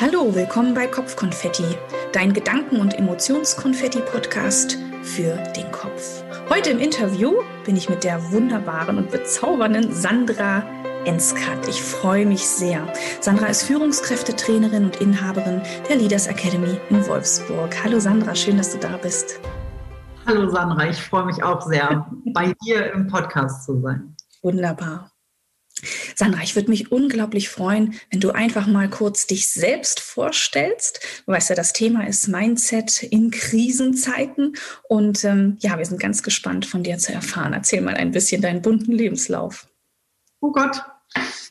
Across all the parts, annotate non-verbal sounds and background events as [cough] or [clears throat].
Hallo, willkommen bei Kopfkonfetti, dein Gedanken- und Emotionskonfetti-Podcast für den Kopf. Heute im Interview bin ich mit der wunderbaren und bezaubernden Sandra Enskat. Ich freue mich sehr. Sandra ist Führungskräftetrainerin und Inhaberin der Leaders Academy in Wolfsburg. Hallo Sandra, schön, dass du da bist. Hallo Sandra, ich freue mich auch sehr, bei dir im Podcast zu sein. Wunderbar. Sandra, ich würde mich unglaublich freuen, wenn du einfach mal kurz dich selbst vorstellst. Du weißt ja, das Thema ist Mindset in Krisenzeiten. Und ähm, ja, wir sind ganz gespannt von dir zu erfahren. Erzähl mal ein bisschen deinen bunten Lebenslauf. Oh Gott,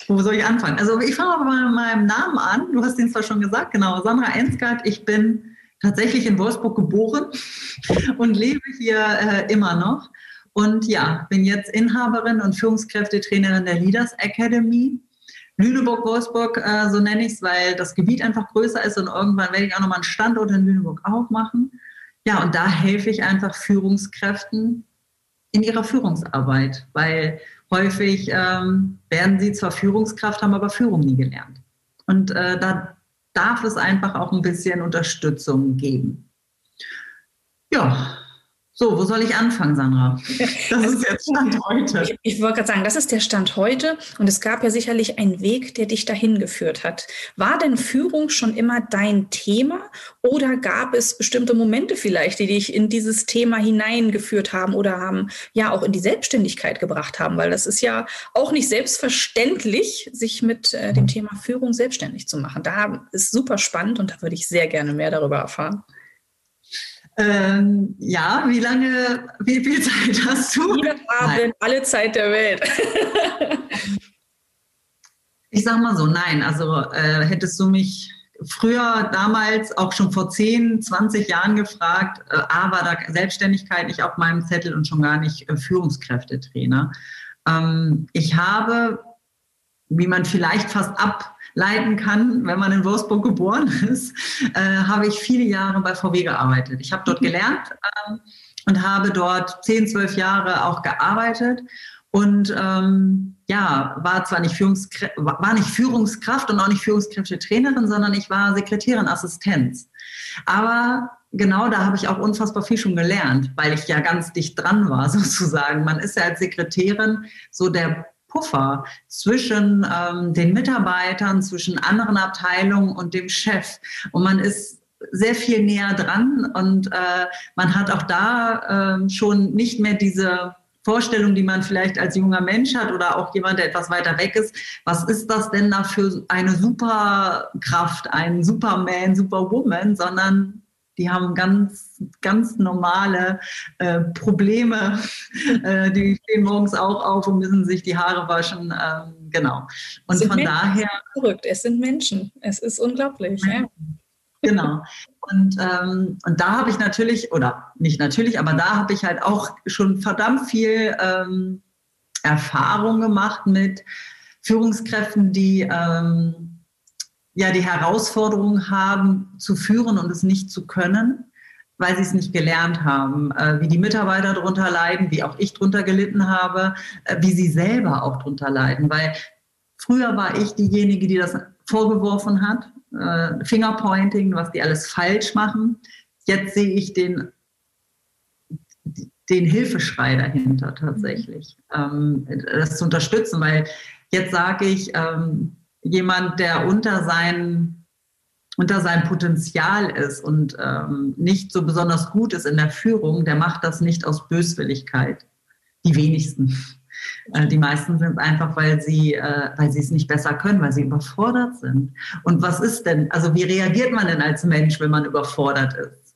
wo soll ich anfangen? Also ich fange mal mit meinem Namen an. Du hast den zwar schon gesagt, genau, Sandra Ensgard. Ich bin tatsächlich in Wolfsburg geboren [laughs] und lebe hier äh, immer noch. Und ja, bin jetzt Inhaberin und Führungskräftetrainerin der Leaders Academy. Lüneburg-Wolfsburg, äh, so nenne ich es, weil das Gebiet einfach größer ist und irgendwann werde ich auch nochmal einen Standort in Lüneburg aufmachen. Ja, und da helfe ich einfach Führungskräften in ihrer Führungsarbeit, weil häufig ähm, werden sie zwar Führungskraft, haben aber Führung nie gelernt. Und äh, da darf es einfach auch ein bisschen Unterstützung geben. Ja, so, wo soll ich anfangen, Sandra? Das ist jetzt Stand heute. Ich, ich wollte gerade sagen, das ist der Stand heute und es gab ja sicherlich einen Weg, der dich dahin geführt hat. War denn Führung schon immer dein Thema oder gab es bestimmte Momente vielleicht, die dich in dieses Thema hineingeführt haben oder haben ja auch in die Selbstständigkeit gebracht haben? Weil das ist ja auch nicht selbstverständlich, sich mit äh, dem Thema Führung selbstständig zu machen. Da ist super spannend und da würde ich sehr gerne mehr darüber erfahren. Ähm, ja, wie lange, wie viel Zeit hast du? Wir haben alle Zeit der Welt. ich sag mal so, nein. Also äh, hättest du mich früher, damals, auch schon vor 10, 20 Jahren gefragt, äh, A, war da Selbstständigkeit nicht auf meinem Zettel und schon gar nicht äh, Führungskräftetrainer. Ähm, ich habe, wie man vielleicht fast ab leiten kann, wenn man in Wolfsburg geboren [laughs] ist, äh, habe ich viele Jahre bei VW gearbeitet. Ich habe dort gelernt ähm, und habe dort zehn, zwölf Jahre auch gearbeitet und ähm, ja, war zwar nicht, Führungskr war nicht Führungskraft und auch nicht Führungskräftetrainerin, sondern ich war Sekretärin Assistenz. Aber genau da habe ich auch unfassbar viel schon gelernt, weil ich ja ganz dicht dran war [laughs] sozusagen. Man ist ja als Sekretärin so der Puffer zwischen ähm, den Mitarbeitern, zwischen anderen Abteilungen und dem Chef. Und man ist sehr viel näher dran und äh, man hat auch da äh, schon nicht mehr diese Vorstellung, die man vielleicht als junger Mensch hat oder auch jemand, der etwas weiter weg ist. Was ist das denn da für eine Superkraft, ein Superman, Superwoman, sondern die haben ganz, ganz normale äh, Probleme. äh, die stehen morgens auch auf und müssen sich die Haare waschen. Ähm, genau. Und von Menschen. daher. Verrückt, es sind Menschen. Es ist unglaublich. Ja. Genau. Und, ähm, und da habe ich natürlich, oder nicht natürlich, aber da habe ich halt auch schon verdammt viel ähm, Erfahrung gemacht mit Führungskräften, die ähm, ja die Herausforderung haben, zu führen und es nicht zu können, weil sie es nicht gelernt haben, äh, wie die Mitarbeiter darunter leiden, wie auch ich darunter gelitten habe, äh, wie sie selber auch darunter leiden. Weil früher war ich diejenige, die das vorgeworfen hat, äh, Fingerpointing, was die alles falsch machen. Jetzt sehe ich den den Hilfeschrei dahinter tatsächlich, ähm, das zu unterstützen, weil jetzt sage ich, ähm, jemand, der unter sein, unter sein Potenzial ist und ähm, nicht so besonders gut ist in der Führung, der macht das nicht aus Böswilligkeit. Die wenigsten. Äh, die meisten sind einfach, weil sie, äh, weil sie es nicht besser können, weil sie überfordert sind. Und was ist denn, also wie reagiert man denn als Mensch, wenn man überfordert ist?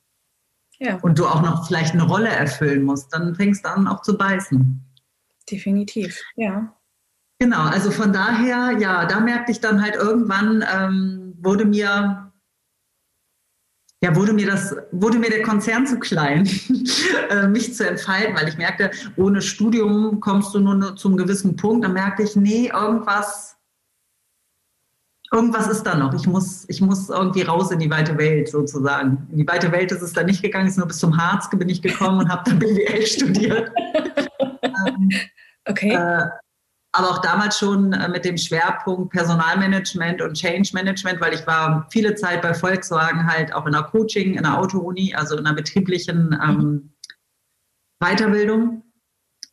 Ja. Und du auch noch vielleicht eine Rolle erfüllen musst, dann fängst du an auch zu beißen. Definitiv, ja. Genau, also von daher, ja, da merkte ich dann halt irgendwann, ähm, wurde mir ja, wurde mir das, wurde mir der Konzern zu klein, [laughs] äh, mich zu entfalten, weil ich merkte, ohne Studium kommst du nur zum gewissen Punkt. Dann merkte ich, nee, irgendwas, irgendwas ist da noch. Ich muss, ich muss irgendwie raus in die weite Welt sozusagen. In die weite Welt ist es dann nicht gegangen, ist nur bis zum Harz bin ich gekommen und habe dann [laughs] BWL studiert. [laughs] ähm, okay. Äh, aber auch damals schon äh, mit dem Schwerpunkt Personalmanagement und Change Management, weil ich war viele Zeit bei Volkswagen halt auch in der Coaching, in der Auto-Uni, also in der betrieblichen ähm, Weiterbildung.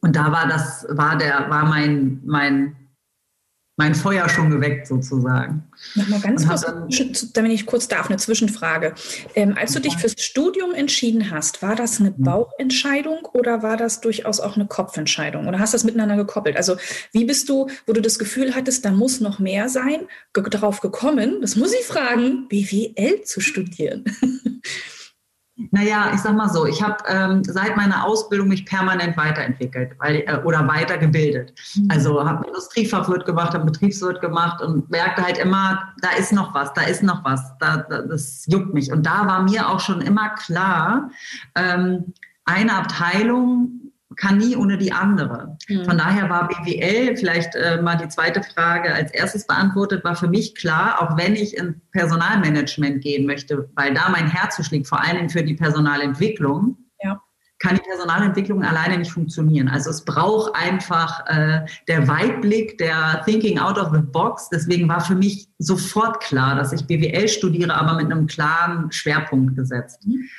Und da war das, war der, war mein, mein mein Feuer schon geweckt sozusagen. Nochmal ganz kurz, wenn ich kurz darf, eine Zwischenfrage. Ähm, als du dich fürs Studium entschieden hast, war das eine Bauchentscheidung oder war das durchaus auch eine Kopfentscheidung? Oder hast du das miteinander gekoppelt? Also wie bist du, wo du das Gefühl hattest, da muss noch mehr sein, darauf gekommen, das muss ich fragen, BWL zu studieren? [laughs] Naja, ich sag mal so, ich habe ähm, seit meiner Ausbildung mich permanent weiterentwickelt weil, äh, oder weitergebildet. Mhm. Also habe Industriefachwirt gemacht, habe Betriebswirt gemacht und merkte halt immer, da ist noch was, da ist noch was, da, da, das juckt mich. Und da war mir auch schon immer klar, ähm, eine Abteilung kann nie ohne die andere. Mhm. Von daher war BWL, vielleicht äh, mal die zweite Frage als erstes beantwortet, war für mich klar, auch wenn ich in Personalmanagement gehen möchte, weil da mein Herz schlägt, vor allem für die Personalentwicklung, kann die Personalentwicklung alleine nicht funktionieren. Also es braucht einfach äh, der Weitblick, der Thinking out of the box. Deswegen war für mich sofort klar, dass ich BWL studiere, aber mit einem klaren Schwerpunkt gesetzt. Mhm.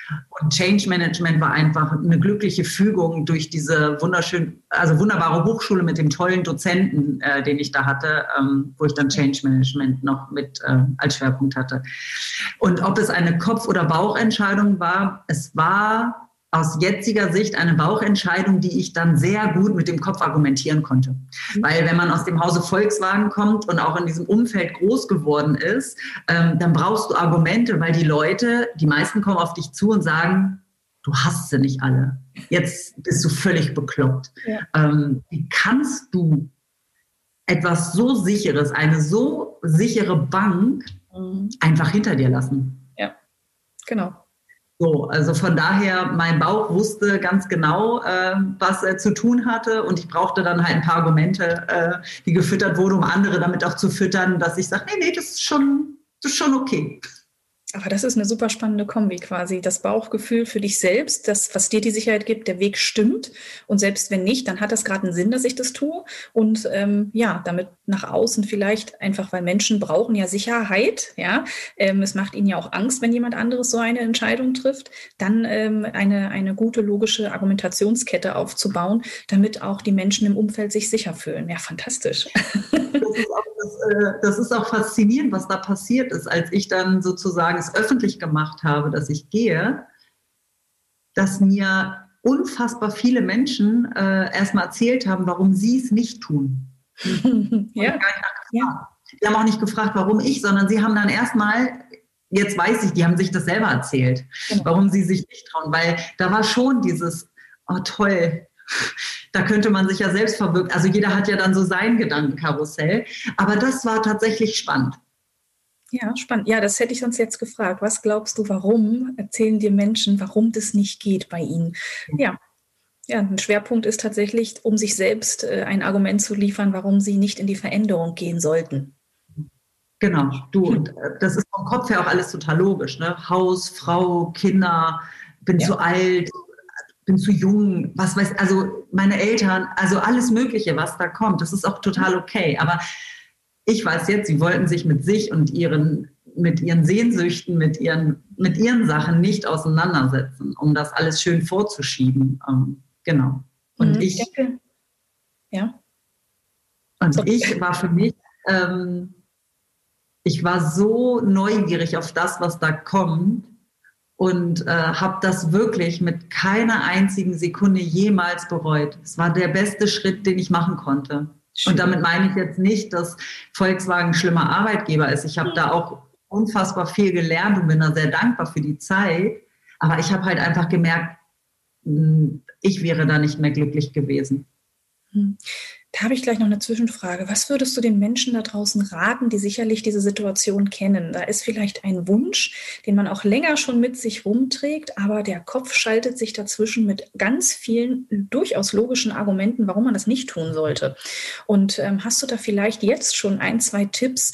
Und Change Management war einfach eine glückliche Fügung durch diese wunderschön, also wunderbare Hochschule mit dem tollen Dozenten, äh, den ich da hatte, ähm, wo ich dann Change Management noch mit äh, als Schwerpunkt hatte. Und ob es eine Kopf- oder Bauchentscheidung war, es war aus jetziger Sicht eine Bauchentscheidung, die ich dann sehr gut mit dem Kopf argumentieren konnte. Mhm. Weil wenn man aus dem Hause Volkswagen kommt und auch in diesem Umfeld groß geworden ist, ähm, dann brauchst du Argumente, weil die Leute, die meisten kommen auf dich zu und sagen, du hast sie nicht alle. Jetzt bist du völlig bekloppt. Ja. Ähm, wie kannst du etwas so sicheres, eine so sichere Bank mhm. einfach hinter dir lassen? Ja, genau. So, also von daher, mein Bauch wusste ganz genau, äh, was er zu tun hatte und ich brauchte dann halt ein paar Argumente, äh, die gefüttert wurden, um andere damit auch zu füttern, dass ich sage, nee, nee, das ist schon, das ist schon okay. Aber das ist eine super spannende Kombi quasi. Das Bauchgefühl für dich selbst, das, was dir die Sicherheit gibt, der Weg stimmt. Und selbst wenn nicht, dann hat das gerade einen Sinn, dass ich das tue. Und ähm, ja, damit nach außen vielleicht einfach, weil Menschen brauchen ja Sicherheit. Ja, ähm, es macht ihnen ja auch Angst, wenn jemand anderes so eine Entscheidung trifft. Dann ähm, eine, eine gute logische Argumentationskette aufzubauen, damit auch die Menschen im Umfeld sich sicher fühlen. Ja, fantastisch. Das ist auch das, äh, das, ist auch faszinierend, was da passiert ist, als ich dann sozusagen es öffentlich gemacht habe, dass ich gehe, dass mir unfassbar viele Menschen äh, erstmal erzählt haben, warum sie es nicht tun. [laughs] ja. ja. Die haben auch nicht gefragt, warum ich, sondern sie haben dann erstmal, jetzt weiß ich, die haben sich das selber erzählt, genau. warum sie sich nicht trauen, weil da war schon dieses, oh toll, [laughs] da könnte man sich ja selbst verwirklichen. Also jeder hat ja dann so sein Gedankenkarussell. Aber das war tatsächlich spannend. Ja, spannend. Ja, das hätte ich sonst jetzt gefragt. Was glaubst du, warum erzählen dir Menschen, warum das nicht geht bei ihnen? Ja. Ja, ein Schwerpunkt ist tatsächlich, um sich selbst äh, ein Argument zu liefern, warum sie nicht in die Veränderung gehen sollten. Genau, du, und äh, das ist vom Kopf her auch alles total logisch. Ne? Haus, Frau, Kinder, bin ja. zu alt, bin zu jung, was weiß, also meine Eltern, also alles Mögliche, was da kommt, das ist auch total okay. Aber ich weiß jetzt, sie wollten sich mit sich und ihren, mit ihren Sehnsüchten, mit ihren, mit ihren Sachen nicht auseinandersetzen, um das alles schön vorzuschieben. Ähm, genau. Und mhm, ich, ja. Und okay. ich war für mich, ähm, ich war so neugierig auf das, was da kommt, und äh, habe das wirklich mit keiner einzigen Sekunde jemals bereut. Es war der beste Schritt, den ich machen konnte. Und damit meine ich jetzt nicht, dass Volkswagen ein schlimmer Arbeitgeber ist. Ich habe da auch unfassbar viel gelernt und bin da sehr dankbar für die Zeit. Aber ich habe halt einfach gemerkt, hm, ich wäre da nicht mehr glücklich gewesen. Da habe ich gleich noch eine Zwischenfrage. Was würdest du den Menschen da draußen raten, die sicherlich diese Situation kennen? Da ist vielleicht ein Wunsch, den man auch länger schon mit sich rumträgt, aber der Kopf schaltet sich dazwischen mit ganz vielen durchaus logischen Argumenten, warum man das nicht tun sollte. Und ähm, hast du da vielleicht jetzt schon ein, zwei Tipps,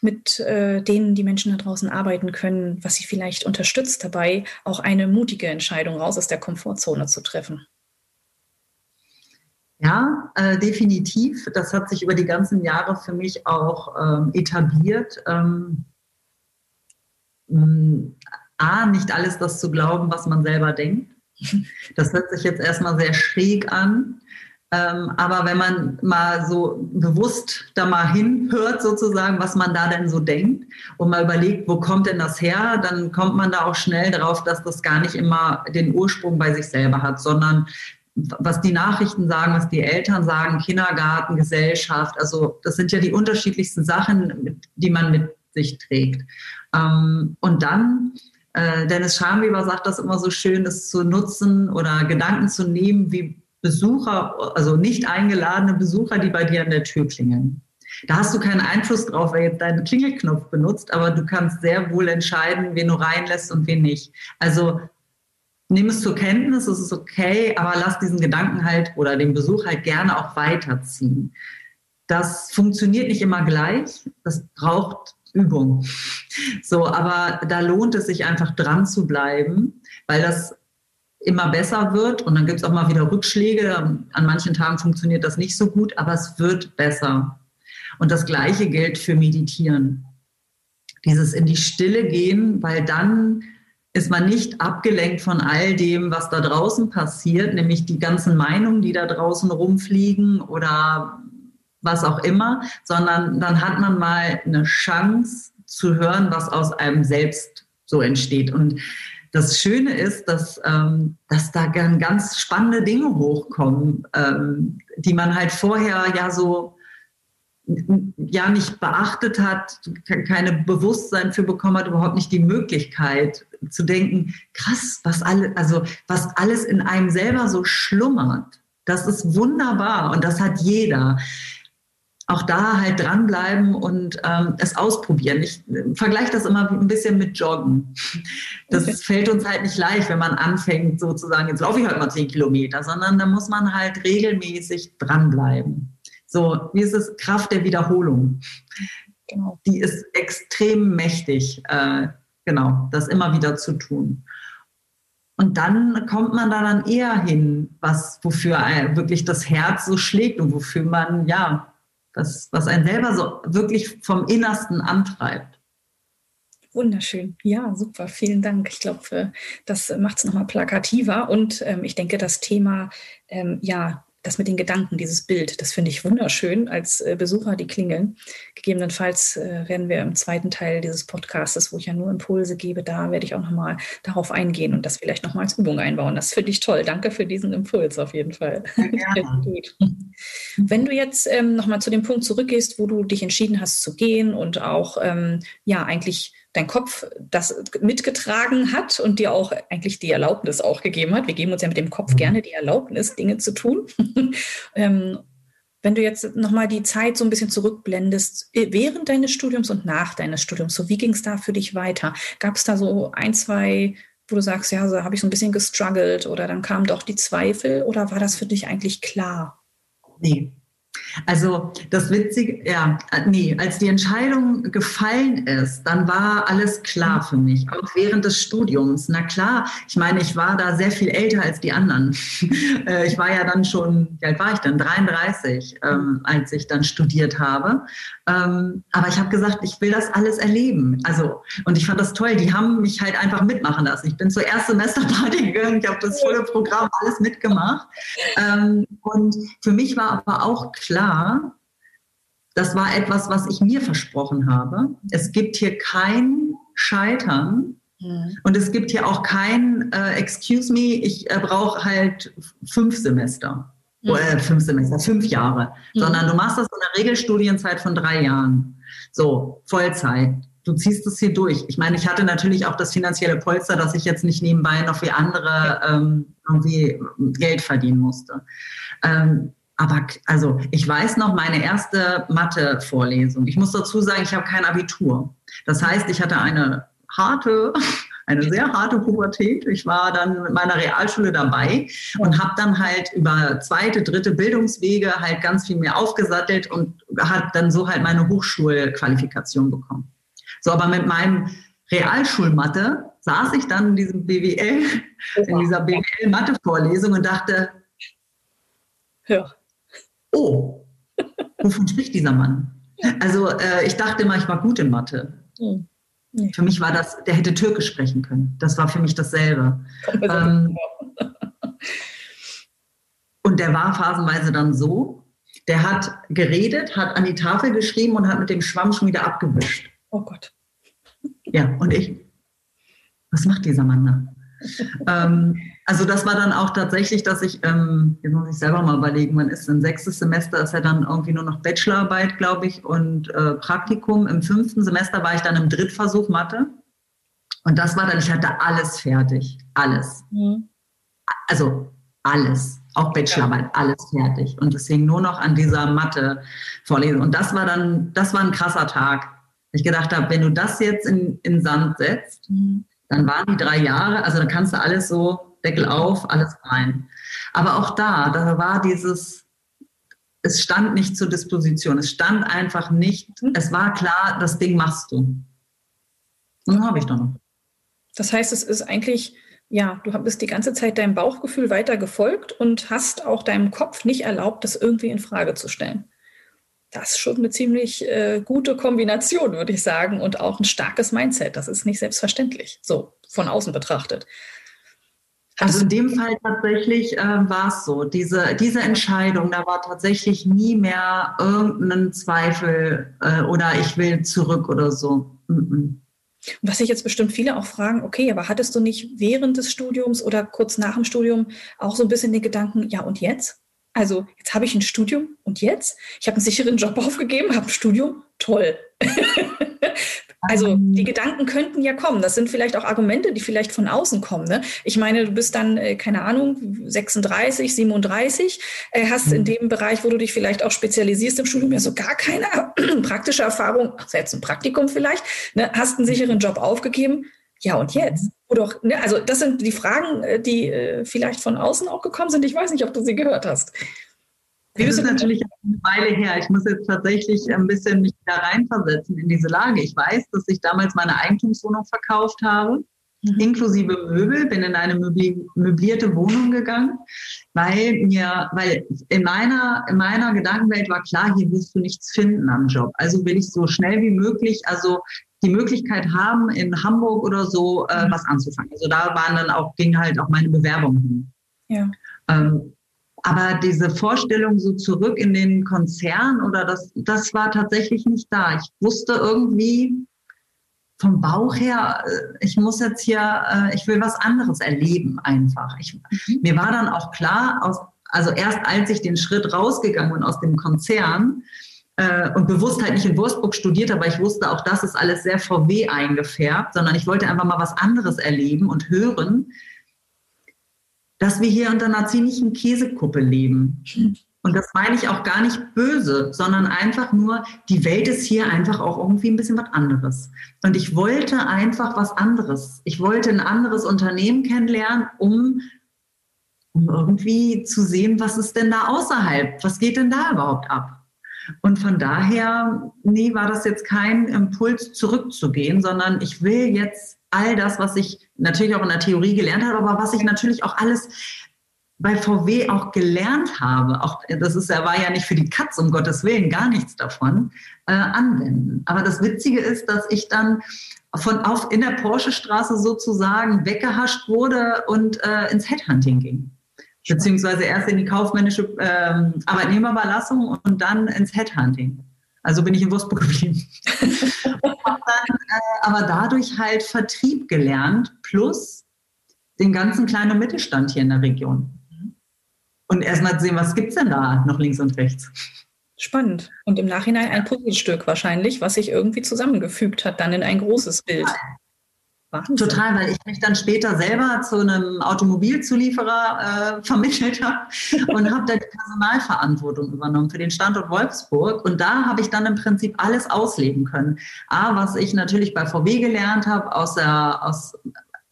mit äh, denen die Menschen da draußen arbeiten können, was sie vielleicht unterstützt dabei, auch eine mutige Entscheidung raus aus der Komfortzone zu treffen? Ja, äh, definitiv. Das hat sich über die ganzen Jahre für mich auch ähm, etabliert. Ähm, A, nicht alles das zu glauben, was man selber denkt. [laughs] Das hört sich jetzt erstmal sehr schräg an. Ähm, aber wenn man mal so bewusst da mal hinhört, sozusagen, was man da denn so denkt und mal überlegt, wo kommt denn das her, dann kommt man da auch schnell drauf, dass das gar nicht immer den Ursprung bei sich selber hat, sondern was die Nachrichten sagen, was die Eltern sagen, Kindergarten, Gesellschaft, also das sind ja die unterschiedlichsten Sachen, die man mit sich trägt. Ähm, und dann äh, Dennis Schamweber sagt das immer so schön, das zu nutzen oder Gedanken zu nehmen wie Besucher, also nicht eingeladene Besucher, die bei dir an der Tür klingeln. Da hast du keinen Einfluss drauf, wer jetzt deinen Klingelknopf benutzt, aber du kannst sehr wohl entscheiden, wen du reinlässt und wen nicht. Also nimm es zur Kenntnis, es ist okay, aber lass diesen Gedanken halt oder den Besuch halt gerne auch weiterziehen. Das funktioniert nicht immer gleich. Das braucht Übung. So, aber da lohnt es sich einfach dran zu bleiben, weil das immer besser wird und dann gibt es auch mal wieder Rückschläge. An manchen Tagen funktioniert das nicht so gut, aber es wird besser. Und das Gleiche gilt für Meditieren. Dieses in die Stille gehen, weil dann ist man nicht abgelenkt von all dem, was da draußen passiert, nämlich die ganzen Meinungen, die da draußen rumfliegen oder was auch immer, sondern dann hat man mal eine Chance zu hören, was aus einem selbst so entsteht. Und das Schöne ist, dass, ähm, dass da ganz spannende Dinge hochkommen, ähm, die man halt vorher ja so ja nicht beachtet hat, keine Bewusstsein für bekommen hat, überhaupt nicht die Möglichkeit zu denken, krass, was alle, also was alles in einem selber so schlummert. Das ist wunderbar und das hat jeder auch da halt dranbleiben und ähm, es ausprobieren. Ich äh, vergleiche das immer ein bisschen mit Joggen. Das okay. fällt uns halt nicht leicht, wenn man anfängt, sozusagen, jetzt laufe ich halt mal zehn Kilometer, sondern da muss man halt regelmäßig dranbleiben. So, wie ist es? Kraft der Wiederholung. Genau. Die ist extrem mächtig, äh, genau, das immer wieder zu tun. Und dann kommt man da dann eher hin, was, wofür wirklich das Herz so schlägt und wofür man, ja, was, was einen selber so wirklich vom Innersten antreibt. Wunderschön. Ja, super. Vielen Dank. Ich glaube, das macht es nochmal plakativer. Und ähm, ich denke, das Thema, ähm, ja, das mit den Gedanken, dieses Bild, das finde ich wunderschön als äh, Besucher, die klingeln. Gegebenenfalls äh, werden wir im zweiten Teil dieses Podcasts, wo ich ja nur Impulse gebe, da werde ich auch nochmal darauf eingehen und das vielleicht nochmal als Übung einbauen. Das finde ich toll. Danke für diesen Impuls auf jeden Fall. Ja. [laughs] Wenn du jetzt ähm, nochmal zu dem Punkt zurückgehst, wo du dich entschieden hast zu gehen und auch ähm, ja eigentlich dein Kopf das mitgetragen hat und dir auch eigentlich die Erlaubnis auch gegeben hat. Wir geben uns ja mit dem Kopf mhm. gerne die Erlaubnis, Dinge zu tun. [laughs] ähm, wenn du jetzt nochmal die Zeit so ein bisschen zurückblendest, äh, während deines Studiums und nach deines Studiums, so wie ging es da für dich weiter? Gab es da so ein, zwei, wo du sagst, ja, so habe ich so ein bisschen gestruggelt oder dann kamen doch die Zweifel oder war das für dich eigentlich klar? Nee, also das Witzige, ja, nee, als die Entscheidung gefallen ist, dann war alles klar für mich, auch während des Studiums. Na klar, ich meine, ich war da sehr viel älter als die anderen. [laughs] Äh, ich war ja dann schon, wie alt war ich denn? 33, ähm, als ich dann studiert habe. Ähm, aber ich habe gesagt, ich will das alles erleben. Also, und ich fand das toll. Die haben mich halt einfach mitmachen lassen. Ich bin zur Erstsemesterparty gegangen, ich habe das volle Programm alles mitgemacht. Ähm, und für mich war aber auch klar, das war etwas, was ich mir versprochen habe. Es gibt hier kein Scheitern. Mhm. Und es gibt hier auch kein, äh, excuse me, ich äh, brauche halt fünf Semester. Mhm. Oder fünf Semester, fünf Jahre. Mhm. Sondern du machst das in der Regelstudienzeit von drei Jahren. So, Vollzeit. Du ziehst es hier durch. Ich meine, ich hatte natürlich auch das finanzielle Polster, dass ich jetzt nicht nebenbei noch wie andere ähm, irgendwie Geld verdienen musste. Ähm, aber also ich weiß noch meine erste Mathe-Vorlesung. Ich muss dazu sagen, ich habe kein Abitur. Das heißt, ich hatte eine harte, [laughs] eine sehr harte Pubertät. Ich war dann mit meiner Realschule dabei und habe dann halt über zweite, dritte Bildungswege halt ganz viel mehr aufgesattelt und hat dann so halt meine Hochschulqualifikation bekommen. So, aber mit meinem Realschulmathe saß ich dann in diesem BWL, in dieser BWL-Mathe-Vorlesung und dachte, Hör oh, wovon spricht dieser Mann? Also äh, ich dachte immer, ich war gut in Mathe. Hm. Nee. Für mich war das, der hätte Türkisch sprechen können. Das war für mich dasselbe. Ähm, und der war phasenweise dann so, der hat geredet, hat an die Tafel geschrieben und hat mit dem Schwamm schon wieder abgewischt. Oh Gott. Ja, und ich, was macht dieser Mann da? Ähm, also das war dann auch tatsächlich, dass ich, ähm, jetzt muss ich selber mal überlegen, man ist im sechsten Semester, ist ja dann irgendwie nur noch Bachelorarbeit, glaube ich, und äh, Praktikum. Im fünften Semester war ich dann im Drittversuch Mathe. Und das war dann, ich hatte alles fertig. Alles. Mhm. Also alles. Auch Bachelorarbeit, alles fertig. Und es hing nur noch an dieser Mathe-Vorlesung. Und das war dann, das war ein krasser Tag. Ich gedacht habe, wenn du das jetzt in, in Sand setzt, mhm. Dann waren die drei Jahre, also dann kannst du alles so Deckel auf, alles rein. Aber auch da, da war dieses, es stand nicht zur Disposition, es stand einfach nicht, es war klar, das Ding machst du. Und dann habe ich doch noch. Das heißt, es ist eigentlich, ja, du bist die ganze Zeit deinem Bauchgefühl weiter gefolgt und hast auch deinem Kopf nicht erlaubt, das irgendwie in Frage zu stellen. Das ist schon eine ziemlich äh, gute Kombination, würde ich sagen, und auch ein starkes Mindset. Das ist nicht selbstverständlich, so von außen betrachtet. Also in dem Fall tatsächlich äh, war es so. Diese, diese Entscheidung, da war tatsächlich nie mehr irgendein Zweifel äh, oder ich will zurück oder so. Mm -mm. Was sich jetzt bestimmt viele auch fragen, okay, aber hattest du nicht während des Studiums oder kurz nach dem Studium auch so ein bisschen den Gedanken, ja und jetzt? Also jetzt habe ich ein Studium und jetzt? Ich habe einen sicheren Job [laughs] aufgegeben, habe ein Studium, toll. [laughs] Also die ähm. Gedanken könnten ja kommen. Das sind vielleicht auch Argumente, die vielleicht von außen kommen. Ne? Ich meine, du bist dann, äh, keine Ahnung, 36, 37, äh, hast in mhm. dem Bereich, wo du dich vielleicht auch spezialisierst im Studium, ja so gar keine [clears throat] praktische Erfahrung, jetzt ein Praktikum vielleicht, ne? hast einen sicheren Job aufgegeben. Ja, und jetzt? Oder, ne? Also das sind die Fragen, äh, die äh, vielleicht von außen auch gekommen sind. Ich weiß nicht, ob du sie gehört hast. Wie das ist natürlich eine Weile her. Ich muss jetzt tatsächlich ein bisschen mich da reinversetzen in diese Lage. Ich weiß, dass ich damals meine Eigentumswohnung verkauft habe, mhm. inklusive Möbel, bin in eine möblierte Wohnung gegangen, weil mir, weil in meiner, in meiner Gedankenwelt war klar, hier wirst du nichts finden am Job. Also will ich so schnell wie möglich, also die Möglichkeit haben, in Hamburg oder so äh, mhm. was anzufangen. Also da waren dann auch, ging halt auch meine Bewerbung hin. Ja. Ähm, aber diese Vorstellung so zurück in den Konzern oder das, das war tatsächlich nicht da. Ich wusste irgendwie vom Bauch her, äh, ich muss jetzt hier, äh, ich will was anderes erleben einfach. Ich, mhm. Mir war dann auch klar, aus, also erst als ich den Schritt rausgegangen bin aus dem Konzern, äh, und bewusst halt nicht in Wolfsburg studiert, aber ich wusste auch, das ist alles sehr VW eingefärbt, sondern ich wollte einfach mal was anderes erleben und hören dass wir hier unter einer ziemlichen Käsekuppe leben. Und das meine ich auch gar nicht böse, sondern einfach nur, die Welt ist hier einfach auch irgendwie ein bisschen was anderes. Und ich wollte einfach was anderes. Ich wollte ein anderes Unternehmen kennenlernen, um, um irgendwie zu sehen, was ist denn da außerhalb? Was geht denn da überhaupt ab? Und von daher, nee, war das jetzt kein Impuls zurückzugehen, sondern ich will jetzt all das, was ich natürlich auch in der Theorie gelernt habe, aber was ich natürlich auch alles bei VW auch gelernt habe, auch das ist, war ja nicht für die Katz, um Gottes Willen, gar nichts davon, äh, anwenden. Aber das Witzige ist, dass ich dann von auf in der Porsche-Straße sozusagen weggehascht wurde und äh, ins Headhunting ging. Beziehungsweise erst in die kaufmännische ähm, Arbeitnehmerüberlassung und dann ins Headhunting. Also bin ich in Wolfsburg geblieben. [laughs] dann äh, aber dadurch halt Vertrieb gelernt, plus den ganzen kleinen Mittelstand hier in der Region. Und erstmal sehen, was gibt es denn da noch links und rechts. Spannend. Und im Nachhinein ein Puzzlestück wahrscheinlich, was sich irgendwie zusammengefügt hat, dann in ein großes Bild. Wahnsinn. Total, weil ich mich dann später selber zu einem Automobilzulieferer äh, [laughs] vermittelt habe und habe da die Personalverantwortung übernommen für den Standort Wolfsburg. Und da habe ich dann im Prinzip alles ausleben können. A, was ich natürlich bei VW gelernt habe, aus der, aus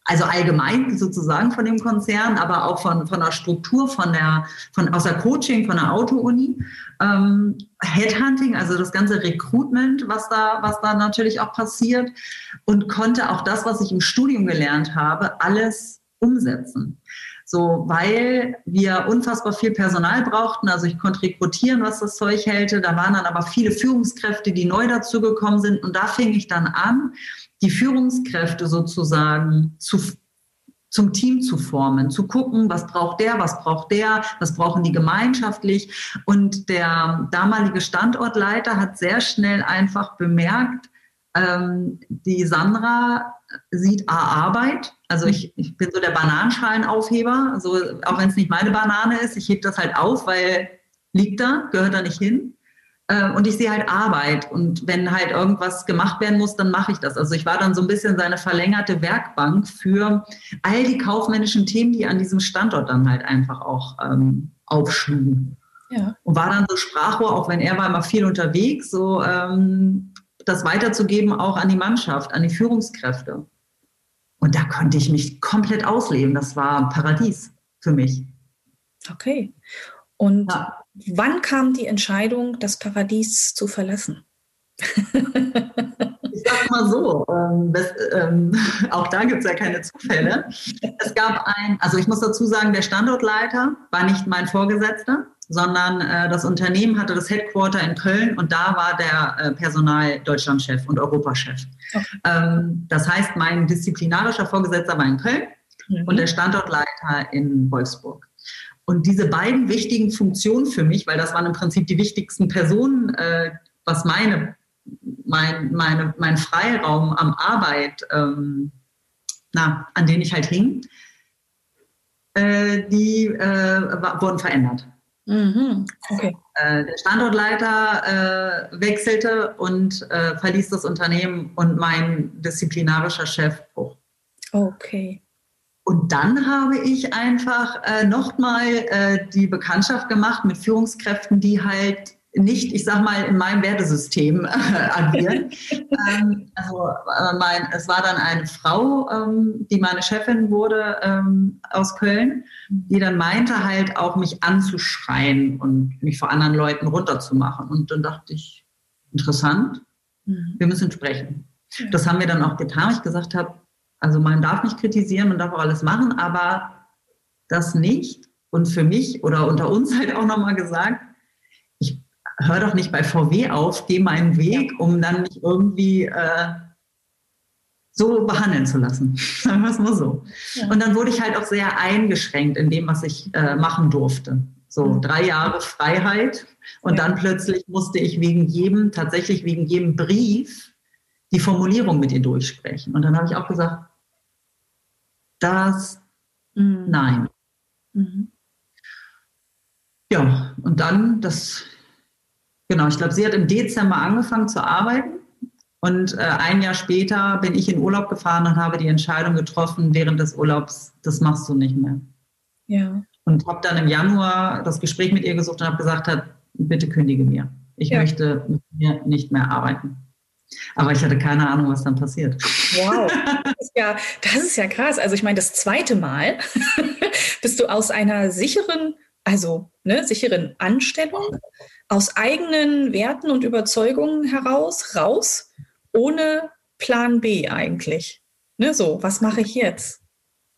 also allgemein sozusagen von dem Konzern, aber auch von, von der Struktur, von der, von, aus der Coaching, von der Auto-Uni. Ähm, Headhunting, also das ganze Recruitment, was da, was da natürlich auch passiert und konnte auch das, was ich im Studium gelernt habe, alles umsetzen. So, weil wir unfassbar viel Personal brauchten. Also ich konnte rekrutieren, was das Zeug hält. Da waren dann aber viele Führungskräfte, die neu dazugekommen sind. Und da fing ich dann an, die Führungskräfte sozusagen zu zum Team zu formen, zu gucken, was braucht der, was braucht der, was brauchen die gemeinschaftlich. Und der damalige Standortleiter hat sehr schnell einfach bemerkt, ähm, die Sandra sieht A Arbeit. Also ich, ich bin so der Bananenschalenaufheber. Also auch wenn es nicht meine Banane ist, ich hebe das halt auf, weil liegt da, gehört da nicht hin. Äh, und ich sehe halt Arbeit. Und wenn halt irgendwas gemacht werden muss, dann mache ich das. Also ich war dann so ein bisschen seine verlängerte Werkbank für all die kaufmännischen Themen, die an diesem Standort dann halt einfach auch ähm, aufschlugen. Ja. Und war dann so Sprachrohr, auch wenn er war immer viel unterwegs, so ähm, das weiterzugeben auch an die Mannschaft, an die Führungskräfte. Und da konnte ich mich komplett ausleben. Das war ein Paradies für mich. Okay. Und ja. Wann kam die Entscheidung, das Paradies zu verlassen? Ich sag mal so, ähm, das, ähm, [laughs] auch da gibt es ja keine Zufälle. Es gab ein, also ich muss dazu sagen, der Standortleiter war nicht mein Vorgesetzter, sondern äh, das Unternehmen hatte das Headquarter in Köln und da war der äh, Personal-Deutschlandchef und Europachef. Okay. Ähm, das heißt, mein disziplinarischer Vorgesetzter war in Köln mhm. und der Standortleiter in Wolfsburg. Und diese beiden wichtigen Funktionen für mich, weil das waren im Prinzip die wichtigsten Personen, äh, was meine, mein, meine, mein Freiraum am Arbeit, ähm, na, an denen ich halt hing, äh, die äh, wurden verändert. Mhm. Okay. Äh, der Standortleiter äh, wechselte und äh, verließ das Unternehmen und mein disziplinarischer Chef auch. Okay. Und dann habe ich einfach äh, nochmal äh, die Bekanntschaft gemacht mit Führungskräften, die halt nicht, ich sag mal, in meinem Wertesystem äh, [laughs] agieren. [laughs] ähm, also äh, mein, es war dann eine Frau, ähm, die meine Chefin wurde ähm, aus Köln, die dann meinte halt auch mich anzuschreien und mich vor anderen Leuten runterzumachen. Und dann dachte ich, interessant, mhm. wir müssen sprechen. Ja. Das haben wir dann auch getan. Ich gesagt habe, also man darf nicht kritisieren, man darf auch alles machen, aber das nicht. Und für mich oder unter uns halt auch nochmal gesagt, ich höre doch nicht bei VW auf, gehe meinen Weg, um dann mich irgendwie äh, so behandeln zu lassen. [laughs] Sagen wir es mal so. Ja. Und dann wurde ich halt auch sehr eingeschränkt in dem, was ich äh, machen durfte. So drei Jahre Freiheit und ja. dann plötzlich musste ich wegen jedem, tatsächlich wegen jedem Brief die Formulierung mit ihr durchsprechen. Und dann habe ich auch gesagt, das, mhm. nein. Mhm. Ja, und dann das, genau, ich glaube, sie hat im Dezember angefangen zu arbeiten. Und äh, ein Jahr später bin ich in Urlaub gefahren und habe die Entscheidung getroffen, während des Urlaubs, das machst du nicht mehr. Ja. Und habe dann im Januar das Gespräch mit ihr gesucht und habe gesagt, bitte kündige mir. Ich ja. möchte mit mir nicht mehr arbeiten. Aber ich hatte keine Ahnung, was dann passiert. Wow, [laughs] das ist ja, das ist ja krass. Also ich meine, das zweite Mal [laughs] bist du aus einer sicheren, also ne, sicheren Anstellung, aus eigenen Werten und Überzeugungen heraus, raus, ohne Plan B eigentlich. Ne, so, was mache ich jetzt?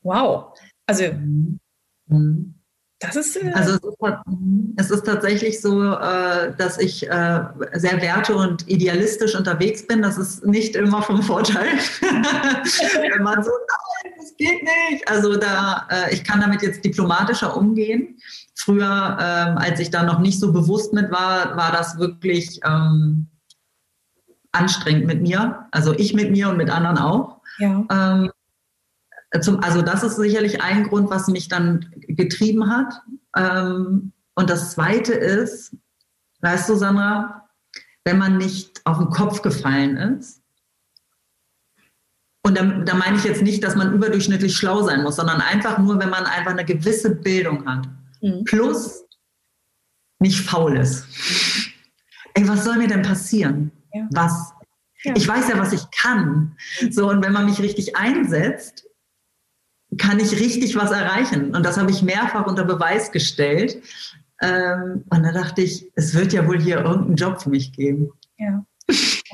Wow. Also mhm. mhm. Das ist. Äh also es ist, es ist, tatsächlich so, äh, dass ich äh, sehr werte- und idealistisch unterwegs bin. Das ist nicht immer vom Vorteil. [laughs] Wenn man so, nein, das geht nicht. Also da, äh, ich kann damit jetzt diplomatischer umgehen. Früher, ähm, als ich da noch nicht so bewusst mit war, war das wirklich ähm, anstrengend mit mir. Also ich mit mir und mit anderen auch. Ja. Ähm, zum, also das ist sicherlich ein Grund, was mich dann getrieben hat. Ähm, und das Zweite ist, weißt du, Sandra, wenn man nicht auf den Kopf gefallen ist, und da, da meine ich jetzt nicht, dass man überdurchschnittlich schlau sein muss, sondern einfach nur, wenn man einfach eine gewisse Bildung hat. Mhm. Plus nicht faul ist. Ey, was soll mir denn passieren? Ja. Was? Ja. Ich weiß ja, was ich kann. So, und wenn man mich richtig einsetzt, kann ich richtig was erreichen. Und das habe ich mehrfach unter Beweis gestellt. Ähm, und da dachte ich, es wird ja wohl hier irgendeinen Job für mich geben. Ja.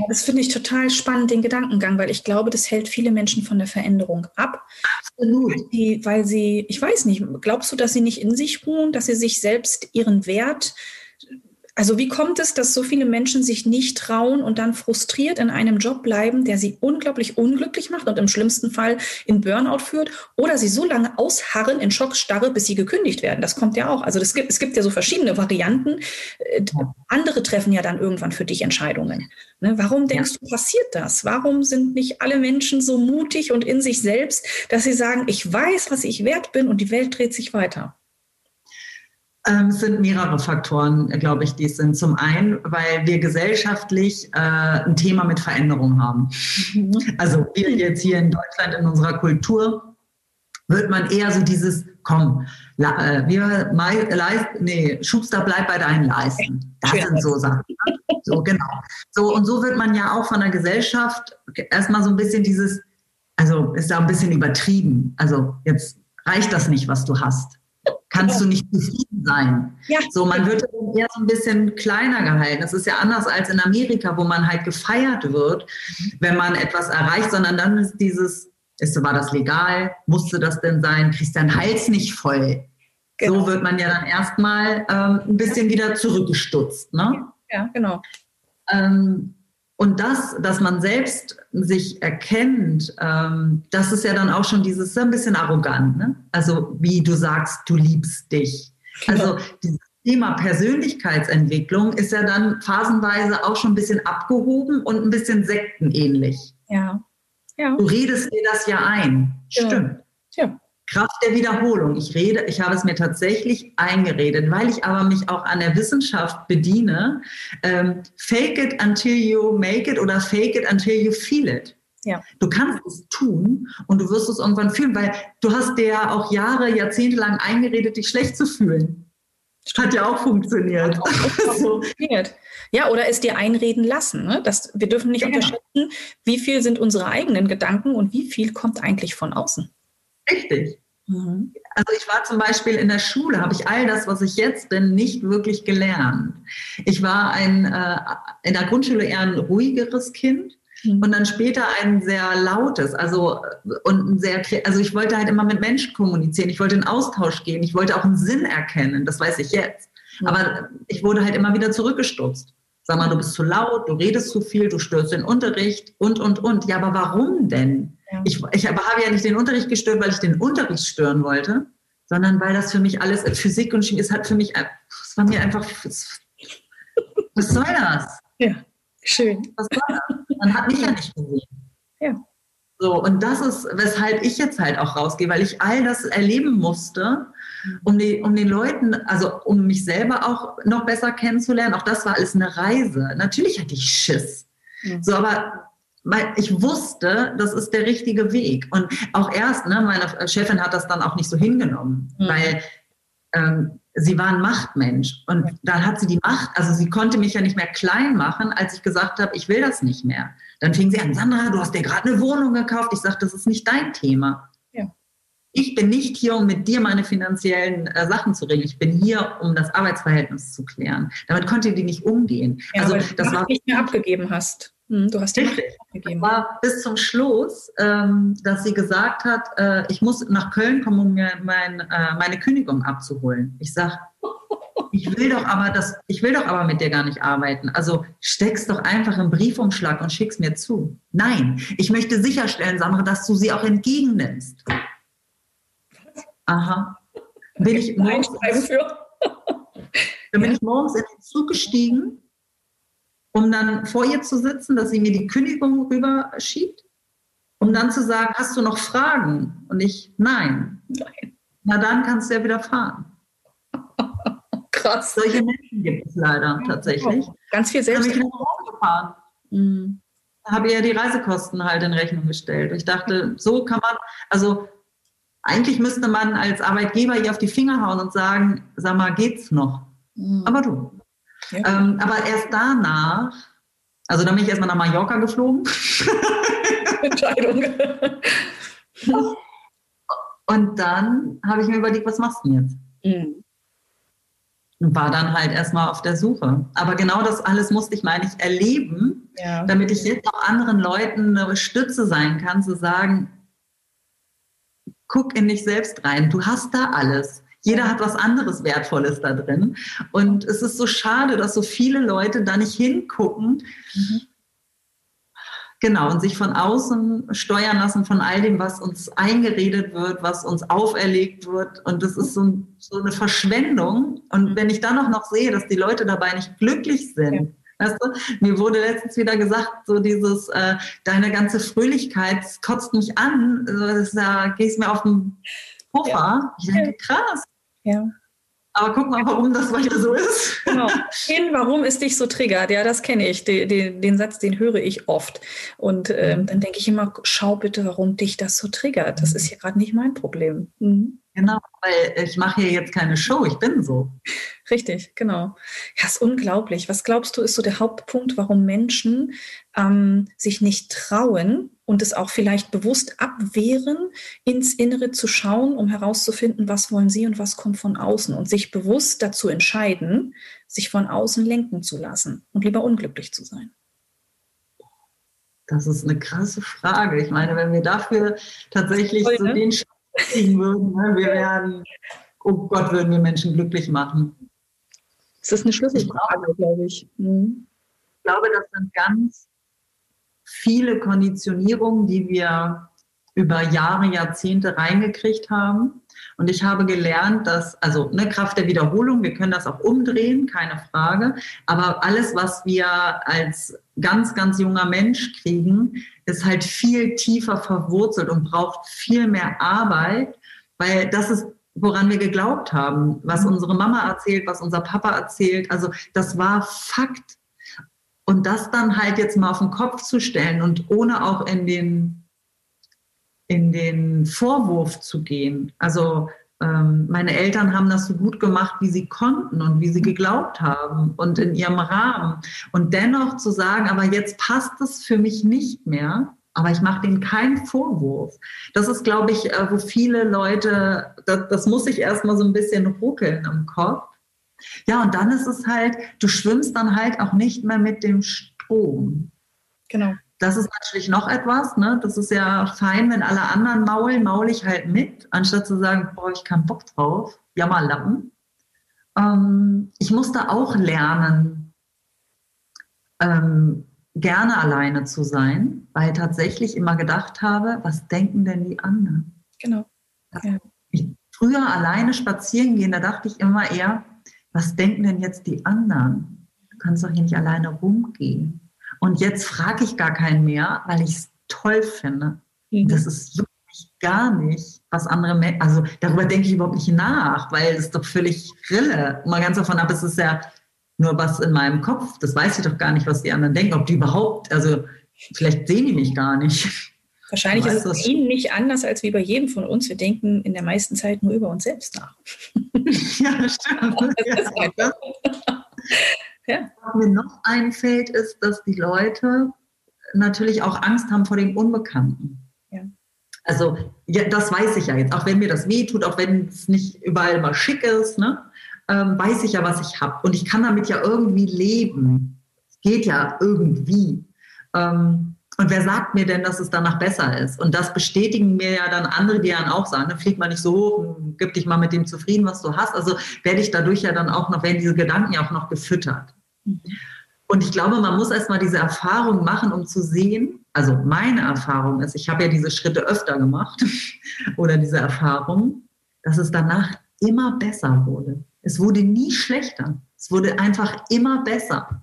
Das finde ich total spannend, den Gedankengang, weil ich glaube, das hält viele Menschen von der Veränderung ab. Absolut. Weil sie, weil sie, ich weiß nicht, glaubst du, dass sie nicht in sich ruhen, dass sie sich selbst ihren Wert also wie kommt es, dass so viele Menschen sich nicht trauen und dann frustriert in einem Job bleiben, der sie unglaublich unglücklich macht und im schlimmsten Fall in Burnout führt oder sie so lange ausharren in Schockstarre, bis sie gekündigt werden? Das kommt ja auch. Also gibt, es gibt ja so verschiedene Varianten. Äh, andere treffen ja dann irgendwann für dich Entscheidungen. Ne? Warum denkst ja. du, passiert das? Warum sind nicht alle Menschen so mutig und in sich selbst, dass sie sagen, ich weiß, was ich wert bin und die Welt dreht sich weiter? Ähm, es sind mehrere Faktoren, glaube ich, die es sind. Zum einen, weil wir gesellschaftlich äh, ein Thema mit Veränderung haben. Mhm. Also wir jetzt hier in Deutschland in unserer Kultur wird man eher so dieses, komm, la, äh, wir leist, nee, Schubster bleibt bei deinen Leisten. Das Schön. sind so Sachen. Ne? So, genau. So, und so wird man ja auch von der Gesellschaft erstmal so ein bisschen dieses, also ist da ein bisschen übertrieben. Also jetzt reicht das nicht, was du hast kannst du nicht zufrieden sein. Ja. So, man wird eher so ein bisschen kleiner gehalten. Das ist ja anders als in Amerika, wo man halt gefeiert wird, wenn man etwas erreicht, sondern dann ist dieses, ist, war das legal? Musste das denn sein? Kriegst deinen Hals nicht voll? Genau. So wird man ja dann erstmal ähm, ein bisschen ja. wieder zurückgestutzt. Ne? Ja, genau. Ähm, und das, dass man selbst sich erkennt, ähm, das ist ja dann auch schon dieses ein bisschen arrogant. Ne? Also wie du sagst, du liebst dich. Also dieses Thema Persönlichkeitsentwicklung ist ja dann phasenweise auch schon ein bisschen abgehoben und ein bisschen sektenähnlich. Ja. ja. Du redest dir das ja ein. Stimmt. Kraft der Wiederholung. Ich rede, ich habe es mir tatsächlich eingeredet, weil ich aber mich auch an der Wissenschaft bediene. Ähm, fake it until you make it oder fake it until you feel it. Ja. Du kannst es tun und du wirst es irgendwann fühlen, weil du hast dir ja auch Jahre, Jahrzehnte lang eingeredet, dich schlecht zu fühlen. Hat ja auch funktioniert. Auch [laughs] funktioniert. Ja, oder es dir einreden lassen. Ne? Das, wir dürfen nicht ja. unterschätzen, wie viel sind unsere eigenen Gedanken und wie viel kommt eigentlich von außen. Richtig. Mhm. Also ich war zum Beispiel in der Schule, habe ich all das, was ich jetzt bin, nicht wirklich gelernt. Ich war ein, äh, in der Grundschule eher ein ruhigeres Kind mhm. und dann später ein sehr lautes, also und ein sehr, also ich wollte halt immer mit Menschen kommunizieren, ich wollte in Austausch gehen, ich wollte auch einen Sinn erkennen, das weiß ich jetzt. Mhm. Aber ich wurde halt immer wieder zurückgestutzt. Sag mal, du bist zu laut, du redest zu viel, du störst den Unterricht und, und, und. Ja, aber warum denn? Ja. Ich, ich habe ja nicht den Unterricht gestört, weil ich den Unterricht stören wollte, sondern weil das für mich alles, Physik und Chemie, es hat für mich, es war mir einfach, was soll das? Ja, schön. Was soll das? Man hat mich ja nicht gesehen. Ja. So, und das ist, weshalb ich jetzt halt auch rausgehe, weil ich all das erleben musste, um, die, um den Leuten, also um mich selber auch noch besser kennenzulernen. Auch das war alles eine Reise. Natürlich hatte ich Schiss. Mhm. So, aber ich wusste, das ist der richtige Weg. Und auch erst, ne, meine Chefin hat das dann auch nicht so hingenommen, mhm. weil ähm, sie war ein Machtmensch. Und dann hat sie die Macht, also sie konnte mich ja nicht mehr klein machen, als ich gesagt habe, ich will das nicht mehr. Dann fing sie an, Sandra, du hast dir gerade eine Wohnung gekauft. Ich sagte, das ist nicht dein Thema. Ja. Ich bin nicht hier, um mit dir meine finanziellen äh, Sachen zu regeln. Ich bin hier, um das Arbeitsverhältnis zu klären. Damit konnte die nicht umgehen. Ja, also das war nicht mehr abgegeben hast. Hm, du hast die Richtig. abgegeben. war bis zum Schluss, ähm, dass sie gesagt hat, äh, ich muss nach Köln kommen, um mir mein, äh, meine Kündigung abzuholen. Ich sage, [laughs] ich will doch aber das, ich will doch aber mit dir gar nicht arbeiten. Also steckst doch einfach im Briefumschlag und schick's mir zu. Nein, ich möchte sicherstellen, Sandra, dass du sie auch entgegennimmst. Aha. Bin ich morgens, dann bin ich morgens in den Zug gestiegen um dann vor ihr zu sitzen, dass sie mir die Kündigung rüberschiebt, um dann zu sagen, hast du noch Fragen? Und ich, nein. Nein. Na dann kannst du ja wieder fahren. [laughs] Krass. Solche Menschen gibt es leider tatsächlich. Ganz viel selbst. Dann habe ich gefahren. Mhm. Habe ihr die Reisekosten halt in Rechnung gestellt. Ich dachte, so kann man, also eigentlich müsste man als Arbeitgeber ihr auf die Finger hauen und sagen, sag mal, geht's noch? Mhm. Aber du, ähm, aber erst danach, also dann bin ich erstmal nach Mallorca geflogen. [laughs] Entscheidung. Und dann habe ich mir überlegt, was machst du denn jetzt? Mhm. Und war dann halt erstmal auf der Suche. Aber genau das alles musste ich, meine ich, erleben, ja. damit ich jetzt auch anderen Leuten eine Stütze sein kann, zu sagen, guck in dich selbst rein, du hast da alles. Jeder hat was anderes Wertvolles da drin. Und es ist so schade, dass so viele Leute da nicht hingucken. Mhm. Genau, und sich von außen steuern lassen von all dem, was uns eingeredet wird, was uns auferlegt wird. Und das ist so, so eine Verschwendung. Und wenn ich dann auch noch sehe, dass die Leute dabei nicht glücklich sind, ja. Weißt du? Mir wurde letztens wieder gesagt, so dieses, äh, deine ganze Fröhlichkeit kotzt mich an, da gehst mir auf den Puffer. Ja. Ich denke, krass. Ja. Aber guck mal, warum das weiter so ist. Genau. [laughs] Warum es dich so triggert. Ja, das kenne ich. Den, den, den, Satz, den höre ich oft. Und ähm, dann denke ich immer, schau bitte, warum dich das so triggert. Das ist hier gerade nicht mein Problem. Mhm. Genau, weil ich mache hier jetzt keine Show, ich bin so. Richtig, genau. Ja, ist unglaublich. Was glaubst du, ist so der Hauptpunkt, warum Menschen ähm, sich nicht trauen und es auch vielleicht bewusst abwehren, ins Innere zu schauen, um herauszufinden, was wollen sie und was kommt von außen und sich bewusst dazu entscheiden, sich von außen lenken zu lassen und lieber unglücklich zu sein? Das ist eine krasse Frage. Ich meine, wenn wir dafür tatsächlich Toll, so ne? den kriegen würden. Ne? Wir werden, oh Gott, würden wir Menschen glücklich machen. Das ist eine Schlüsselfrage, glaube ich. Mhm. Ich glaube, das sind ganz viele Konditionierungen, die wir über Jahre, Jahrzehnte reingekriegt haben. Und ich habe gelernt, dass, also eine Kraft der Wiederholung, wir können das auch umdrehen, keine Frage. Aber alles, was wir als ganz, ganz junger Mensch kriegen, ist halt viel tiefer verwurzelt und braucht viel mehr Arbeit, weil das ist, woran wir geglaubt haben, was mhm. unsere Mama erzählt, was unser Papa erzählt. Also das war Fakt. Und das dann halt jetzt mal auf den Kopf zu stellen und ohne auch in den, in den Vorwurf zu gehen. Also ähm, meine Eltern haben das so gut gemacht, wie sie konnten und wie sie geglaubt haben und in ihrem Rahmen. Und dennoch zu sagen, aber jetzt passt es für mich nicht mehr, aber ich mache denen keinen Vorwurf. Das ist, glaube ich, äh, wo viele Leute, das, das muss sich erstmal so ein bisschen ruckeln im Kopf. Ja, und dann ist es halt, du schwimmst dann halt auch nicht mehr mit dem Strom. Genau. Das ist natürlich noch etwas, ne? Das ist ja fein, wenn alle anderen maulen, maul ich halt mit, anstatt zu sagen, boah, ich keinen Bock drauf, Jammerlappen. Ähm, ich musste auch lernen, ähm, gerne alleine zu sein, weil tatsächlich immer gedacht habe, was denken denn die anderen? Genau. Ja. Ich, früher alleine spazieren gehen, da dachte ich immer eher, was denken denn jetzt die anderen? Du kannst doch hier nicht alleine rumgehen. Und jetzt frage ich gar keinen mehr, weil ich es toll finde. Mhm. Das ist wirklich gar nicht, was andere Menschen, also darüber denke ich überhaupt nicht nach, weil es doch völlig Rille. Mal ganz davon ab, es ist ja nur was in meinem Kopf. Das weiß ich doch gar nicht, was die anderen denken, ob die überhaupt, also vielleicht sehen die mich gar nicht. Wahrscheinlich ist es bei Ihnen nicht anders als wie bei jedem von uns. Wir denken in der meisten Zeit nur über uns selbst nach. [laughs] Ja, stimmt. ja. [laughs] Ja. Was mir noch einfällt, ist, dass die Leute natürlich auch Angst haben vor dem Unbekannten. Ja. Also, ja, das weiß ich ja jetzt. Auch wenn mir das weh tut, auch wenn es nicht überall immer schick ist, ne, ähm, weiß ich ja, was ich habe. Und ich kann damit ja irgendwie leben. Es geht ja irgendwie. Ähm, und wer sagt mir denn, dass es danach besser ist? Und das bestätigen mir ja dann andere, die dann auch sagen, ne, flieg mal nicht so hoch, gib dich mal mit dem zufrieden, was du hast. Also werde ich dadurch ja dann auch noch, werden diese Gedanken ja auch noch gefüttert. Mhm. Und ich glaube, man muss erstmal diese Erfahrung machen, um zu sehen, also meine Erfahrung ist, ich habe ja diese Schritte öfter gemacht [laughs] oder diese Erfahrung, dass es danach immer besser wurde. Es wurde nie schlechter. Es wurde einfach immer besser.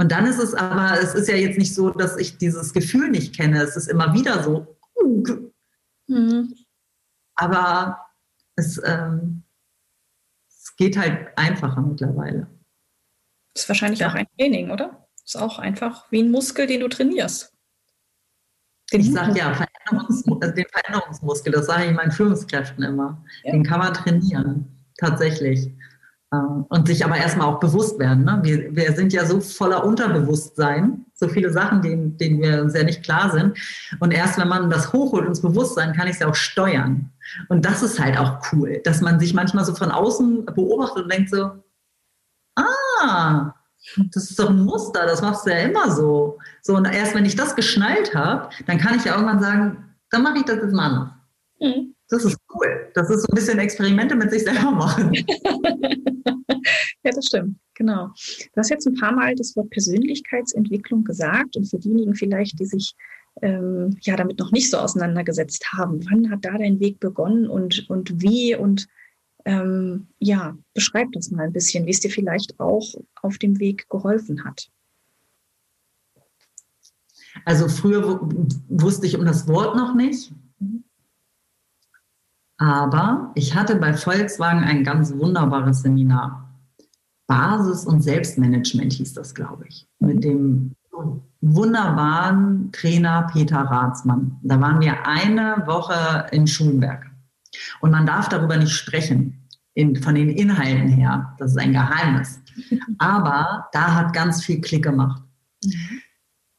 Und dann ist es aber, es ist ja jetzt nicht so, dass ich dieses Gefühl nicht kenne. Es ist immer wieder so. Mhm. Aber es, ähm, es geht halt einfacher mittlerweile. Das ist wahrscheinlich ja. auch ein Training, oder? Das ist auch einfach wie ein Muskel, den du trainierst. Den ich sage ja, Veränderungs also den Veränderungsmuskel, das sage ich meinen Führungskräften immer. Ja. Den kann man trainieren, tatsächlich. Äh, und sich aber erstmal auch bewusst werden. Ne? Wir, wir sind ja so voller Unterbewusstsein, so viele Sachen, denen, denen wir uns ja nicht klar sind. Und erst wenn man das hochholt ins Bewusstsein, kann ich es ja auch steuern. Und das ist halt auch cool, dass man sich manchmal so von außen beobachtet und denkt so, ah, Das ist doch ein Muster, das machst du ja immer so. So, und erst wenn ich das geschnallt habe, dann kann ich ja irgendwann sagen, dann mache ich das jetzt mal anders. Mhm. Das ist cool. Das ist so ein bisschen Experimente mit sich selber machen. [laughs] ja, das stimmt. Genau. Du hast jetzt ein paar Mal das Wort Persönlichkeitsentwicklung gesagt und für diejenigen vielleicht, die sich ähm, ja damit noch nicht so auseinandergesetzt haben, wann hat da dein Weg begonnen und, und wie und ähm, ja, beschreib das mal ein bisschen, wie es dir vielleicht auch auf dem Weg geholfen hat. Also früher wusste ich um das Wort noch nicht. Aber ich hatte bei Volkswagen ein ganz wunderbares Seminar. Basis- und Selbstmanagement hieß das, glaube ich, mit dem wunderbaren Trainer Peter Rathsmann. Da waren wir eine Woche in Schulenberg. Und man darf darüber nicht sprechen, in, von den Inhalten her. Das ist ein Geheimnis. Aber da hat ganz viel Klick gemacht.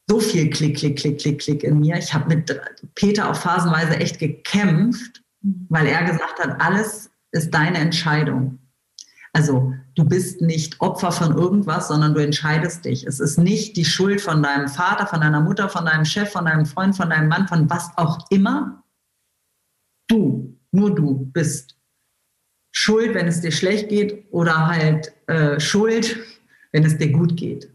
So viel Klick, Klick, Klick, Klick, Klick in mir. Ich habe mit Peter auch phasenweise echt gekämpft, weil er gesagt hat, alles ist deine Entscheidung. Also du bist nicht Opfer von irgendwas, sondern du entscheidest dich. Es ist nicht die Schuld von deinem Vater, von deiner Mutter, von deinem Chef, von deinem Freund, von deinem Mann, von was auch immer. Du, nur du bist schuld, wenn es dir schlecht geht oder halt äh, schuld, wenn es dir gut geht.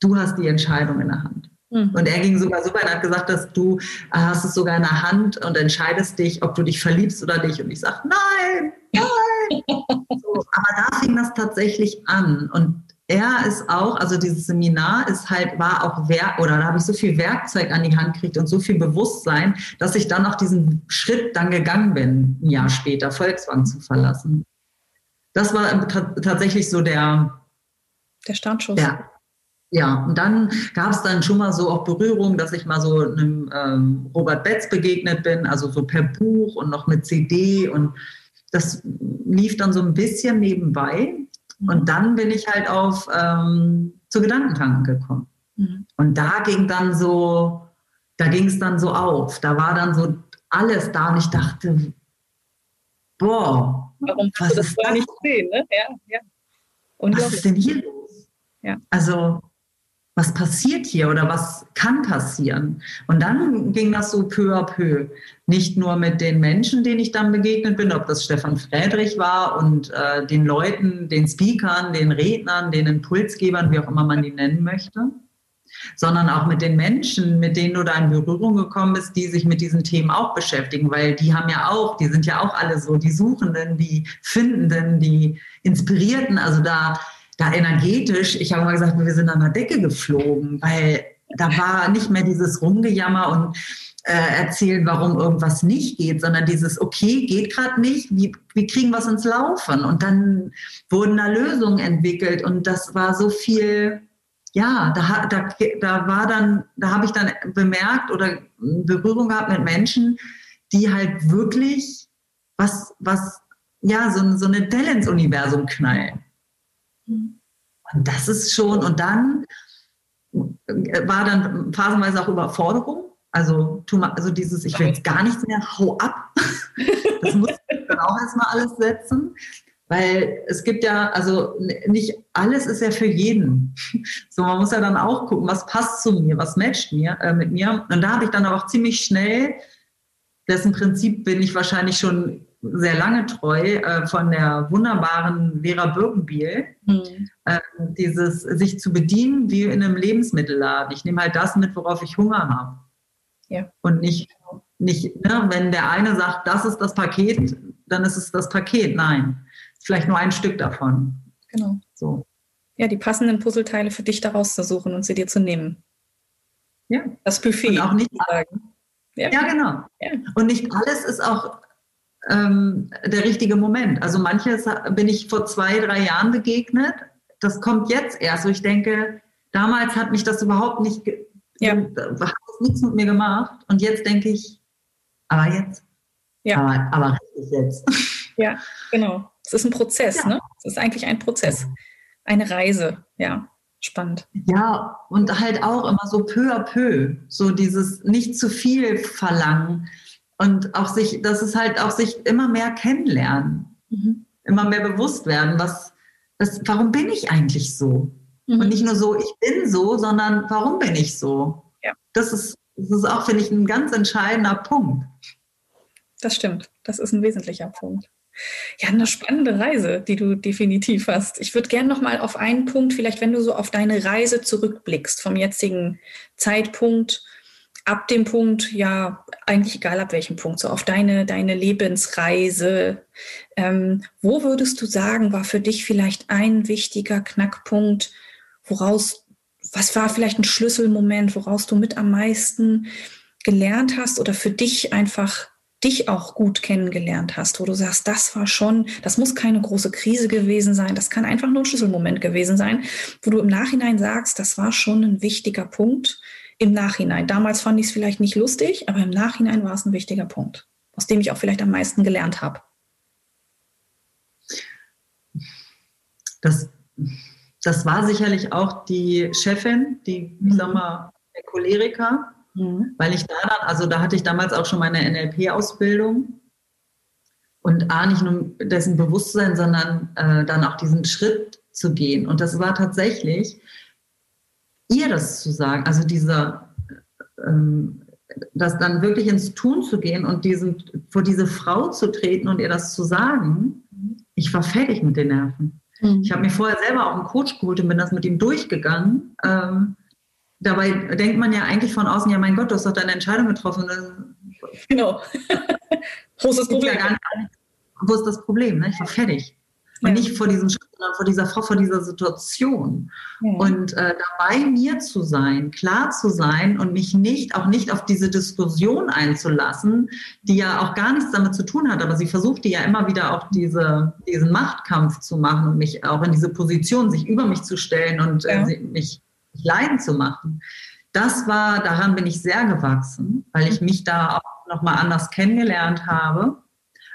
Du hast die Entscheidung in der Hand. Mhm. Und er ging sogar so weit und hat gesagt, dass du äh, hast es sogar in der Hand und entscheidest dich, ob du dich verliebst oder nicht. Und ich sage, nein, nein. [laughs] so, aber da fing das tatsächlich an. Und er ist auch, also dieses Seminar ist halt, war auch Werk, oder da habe ich so viel Werkzeug an die Hand gekriegt und so viel Bewusstsein, dass ich dann auch diesen Schritt dann gegangen bin, ein Jahr später, Volkswagen zu verlassen. Das war tatsächlich so der, der Startschuss. Der, ja, und dann gab es dann schon mal so auch Berührung, dass ich mal so einem ähm, Robert Betz begegnet bin, also so per Buch und noch mit CD und das lief dann so ein bisschen nebenbei. Mhm. Und dann bin ich halt auf ähm, zu Gedankentanken gekommen. Mhm. Und da ging dann so, da ging es dann so auf. Da war dann so alles da und ich dachte, boah, warum was das gar nicht sehen? Ne? Ja, ja. Was ist denn hier los? Ja. Also was passiert hier oder was kann passieren? Und dann ging das so peu à peu. Nicht nur mit den Menschen, denen ich dann begegnet bin, ob das Stefan Friedrich war und äh, den Leuten, den Speakern, den Rednern, den Impulsgebern, wie auch immer man die nennen möchte, sondern auch mit den Menschen, mit denen du da in Berührung gekommen bist, die sich mit diesen Themen auch beschäftigen, weil die haben ja auch, die sind ja auch alle so, die Suchenden, die Findenden, die Inspirierten, also da da energetisch, ich habe mal gesagt, wir sind an der Decke geflogen, weil da war nicht mehr dieses Rumgejammer und äh, erzählen, warum irgendwas nicht geht, sondern dieses, okay, geht gerade nicht, wie, wie kriegen wir es ins Laufen? Und dann wurden da Lösungen entwickelt und das war so viel, ja, da, da, da war dann, da habe ich dann bemerkt oder Berührung gehabt mit Menschen, die halt wirklich was, was, ja, so, so eine Delle ins Universum knallen. Und das ist schon, und dann war dann phasenweise auch Überforderung. Also, also dieses, ich will jetzt gar nichts mehr, hau ab. [laughs] Das muss ich dann auch erstmal alles setzen. Weil es gibt ja, also nicht alles ist ja für jeden. [laughs] So, man muss ja dann auch gucken, was passt zu mir, was matcht mir, äh, mit mir. Und da habe ich dann aber auch ziemlich schnell, dessen Prinzip bin ich wahrscheinlich schon sehr lange treu äh, von der wunderbaren Vera Birkenbiel. Mhm. Äh, dieses sich zu bedienen wie in einem Lebensmittelladen. Ich nehme halt das mit, worauf ich Hunger habe. Ja. Und nicht, nicht ne, wenn der eine sagt, das ist das Paket, dann ist es das Paket. Nein, vielleicht nur ein Stück davon. Genau. So. Ja, die passenden Puzzleteile für dich daraus zu suchen und sie dir zu nehmen. Ja. Das Buffet. Und auch nicht sagen. Ja. ja, genau. Ja. Und nicht alles ist auch ähm, der richtige Moment. Also manches bin ich vor zwei, drei Jahren begegnet. Das kommt jetzt erst. wo ich denke, damals hat mich das überhaupt nicht, ja. hat das nichts mit mir gemacht. Und jetzt denke ich, aber jetzt. Ja. Aber, aber richtig jetzt. [laughs] Ja, genau. Es ist ein Prozess, ja. ne? Es ist eigentlich ein Prozess. Eine Reise, ja. Spannend. Ja, und halt auch immer so peu à peu. So dieses nicht zu viel verlangen und auch sich, das ist halt auch sich immer mehr kennenlernen, mhm. immer mehr bewusst werden, was, was, warum bin ich eigentlich so? Mhm. Und nicht nur so, ich bin so, sondern warum bin ich so? Ja. Das ist, das ist auch, finde ich, ein ganz entscheidender Punkt. Das stimmt. Das ist ein wesentlicher Punkt. Ja, eine spannende Reise, die du definitiv hast. Ich würde gerne noch mal auf einen Punkt, vielleicht wenn du so auf deine Reise zurückblickst vom jetzigen Zeitpunkt, ab dem Punkt, ja, eigentlich egal ab welchem Punkt, so auf deine, deine Lebensreise. Ähm, wo würdest du sagen, war für dich vielleicht ein wichtiger Knackpunkt, woraus, was war vielleicht ein Schlüsselmoment, woraus du mit am meisten gelernt hast oder für dich einfach dich auch gut kennengelernt hast, wo du sagst, das war schon, das muss keine große Krise gewesen sein, das kann einfach nur ein Schlüsselmoment gewesen sein, wo du im Nachhinein sagst, das war schon ein wichtiger Punkt im Nachhinein. Damals fand ich es vielleicht nicht lustig, aber im Nachhinein war es ein wichtiger Punkt, aus dem ich auch vielleicht am meisten gelernt habe. Das, das war sicherlich auch die Chefin, die, mhm. sag mal, der Choleriker, Mhm. Weil ich da dann, also da hatte ich damals auch schon meine NLP-Ausbildung und A, nicht nur dessen Bewusstsein, sondern äh, dann auch diesen Schritt zu gehen. Und das war tatsächlich, ihr das zu sagen, also dieser, ähm, das dann wirklich ins Tun zu gehen und diesen, vor diese Frau zu treten und ihr das zu sagen, ich war fertig mit den Nerven. Mhm. Ich habe mir vorher selber auch einen Coach geholt und bin das mit ihm durchgegangen. Ähm, dabei denkt man ja eigentlich von außen, ja mein Gott, du hast doch deine Entscheidung getroffen. Genau. [laughs] Großes Problem. Ja nicht, wo ist das Problem? Ne? Ich war fertig. Und ja. nicht vor diesem Schritt, sondern vor dieser Frau, vor dieser Situation. Ja. Und äh, dabei mir zu sein, klar zu sein und mich nicht, auch nicht auf diese Diskussion einzulassen, die ja auch gar nichts damit zu tun hat, aber sie versuchte ja immer wieder auch diese, diesen Machtkampf zu machen und mich auch in diese Position, sich über mich zu stellen und äh, ja. äh, mich klein zu machen. Das war, daran bin ich sehr gewachsen, weil ich mich da auch nochmal anders kennengelernt habe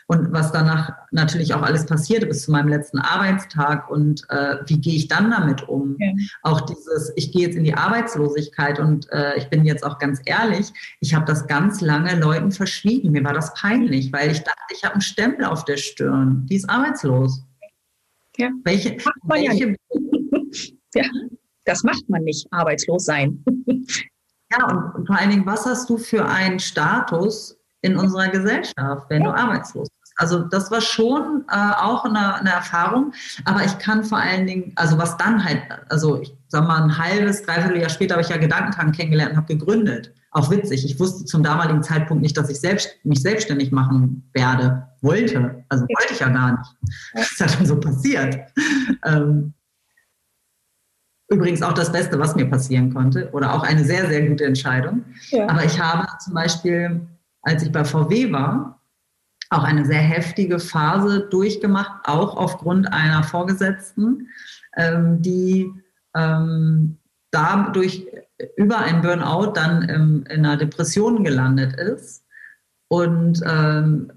und was danach natürlich auch alles passierte bis zu meinem letzten Arbeitstag und äh, wie gehe ich dann damit um? Ja. Auch dieses, ich gehe jetzt in die Arbeitslosigkeit und äh, ich bin jetzt auch ganz ehrlich, ich habe das ganz lange Leuten verschwiegen. Mir war das peinlich, weil ich dachte, ich habe einen Stempel auf der Stirn. Die ist arbeitslos. Ja. Welche, welche [laughs] ja. Das macht man nicht, arbeitslos sein. ja, und vor allen Dingen, was hast du für einen Status in unserer Gesellschaft, wenn ja. du arbeitslos bist? Also das war schon äh, auch eine, eine, Erfahrung, aber ich kann vor allen Dingen, also was dann halt, also ich sag mal ein halbes, dreiviertel Jahr später habe ich ja Gedankentank kennengelernt und habe gegründet. Auch witzig, ich wusste zum damaligen Zeitpunkt nicht, dass ich selbst, mich selbstständig machen werde, wollte. Also wollte ich ja gar nicht. Das ist ja dann so passiert. Ähm, Übrigens auch das Beste, was mir passieren konnte oder auch eine sehr, sehr gute Entscheidung. Ja. Aber ich habe zum Beispiel, als ich bei VW war, auch eine sehr heftige Phase durchgemacht, auch aufgrund einer Vorgesetzten, ähm, die ähm, dadurch über ein Burnout dann ähm, in einer Depression gelandet ist. Und ähm,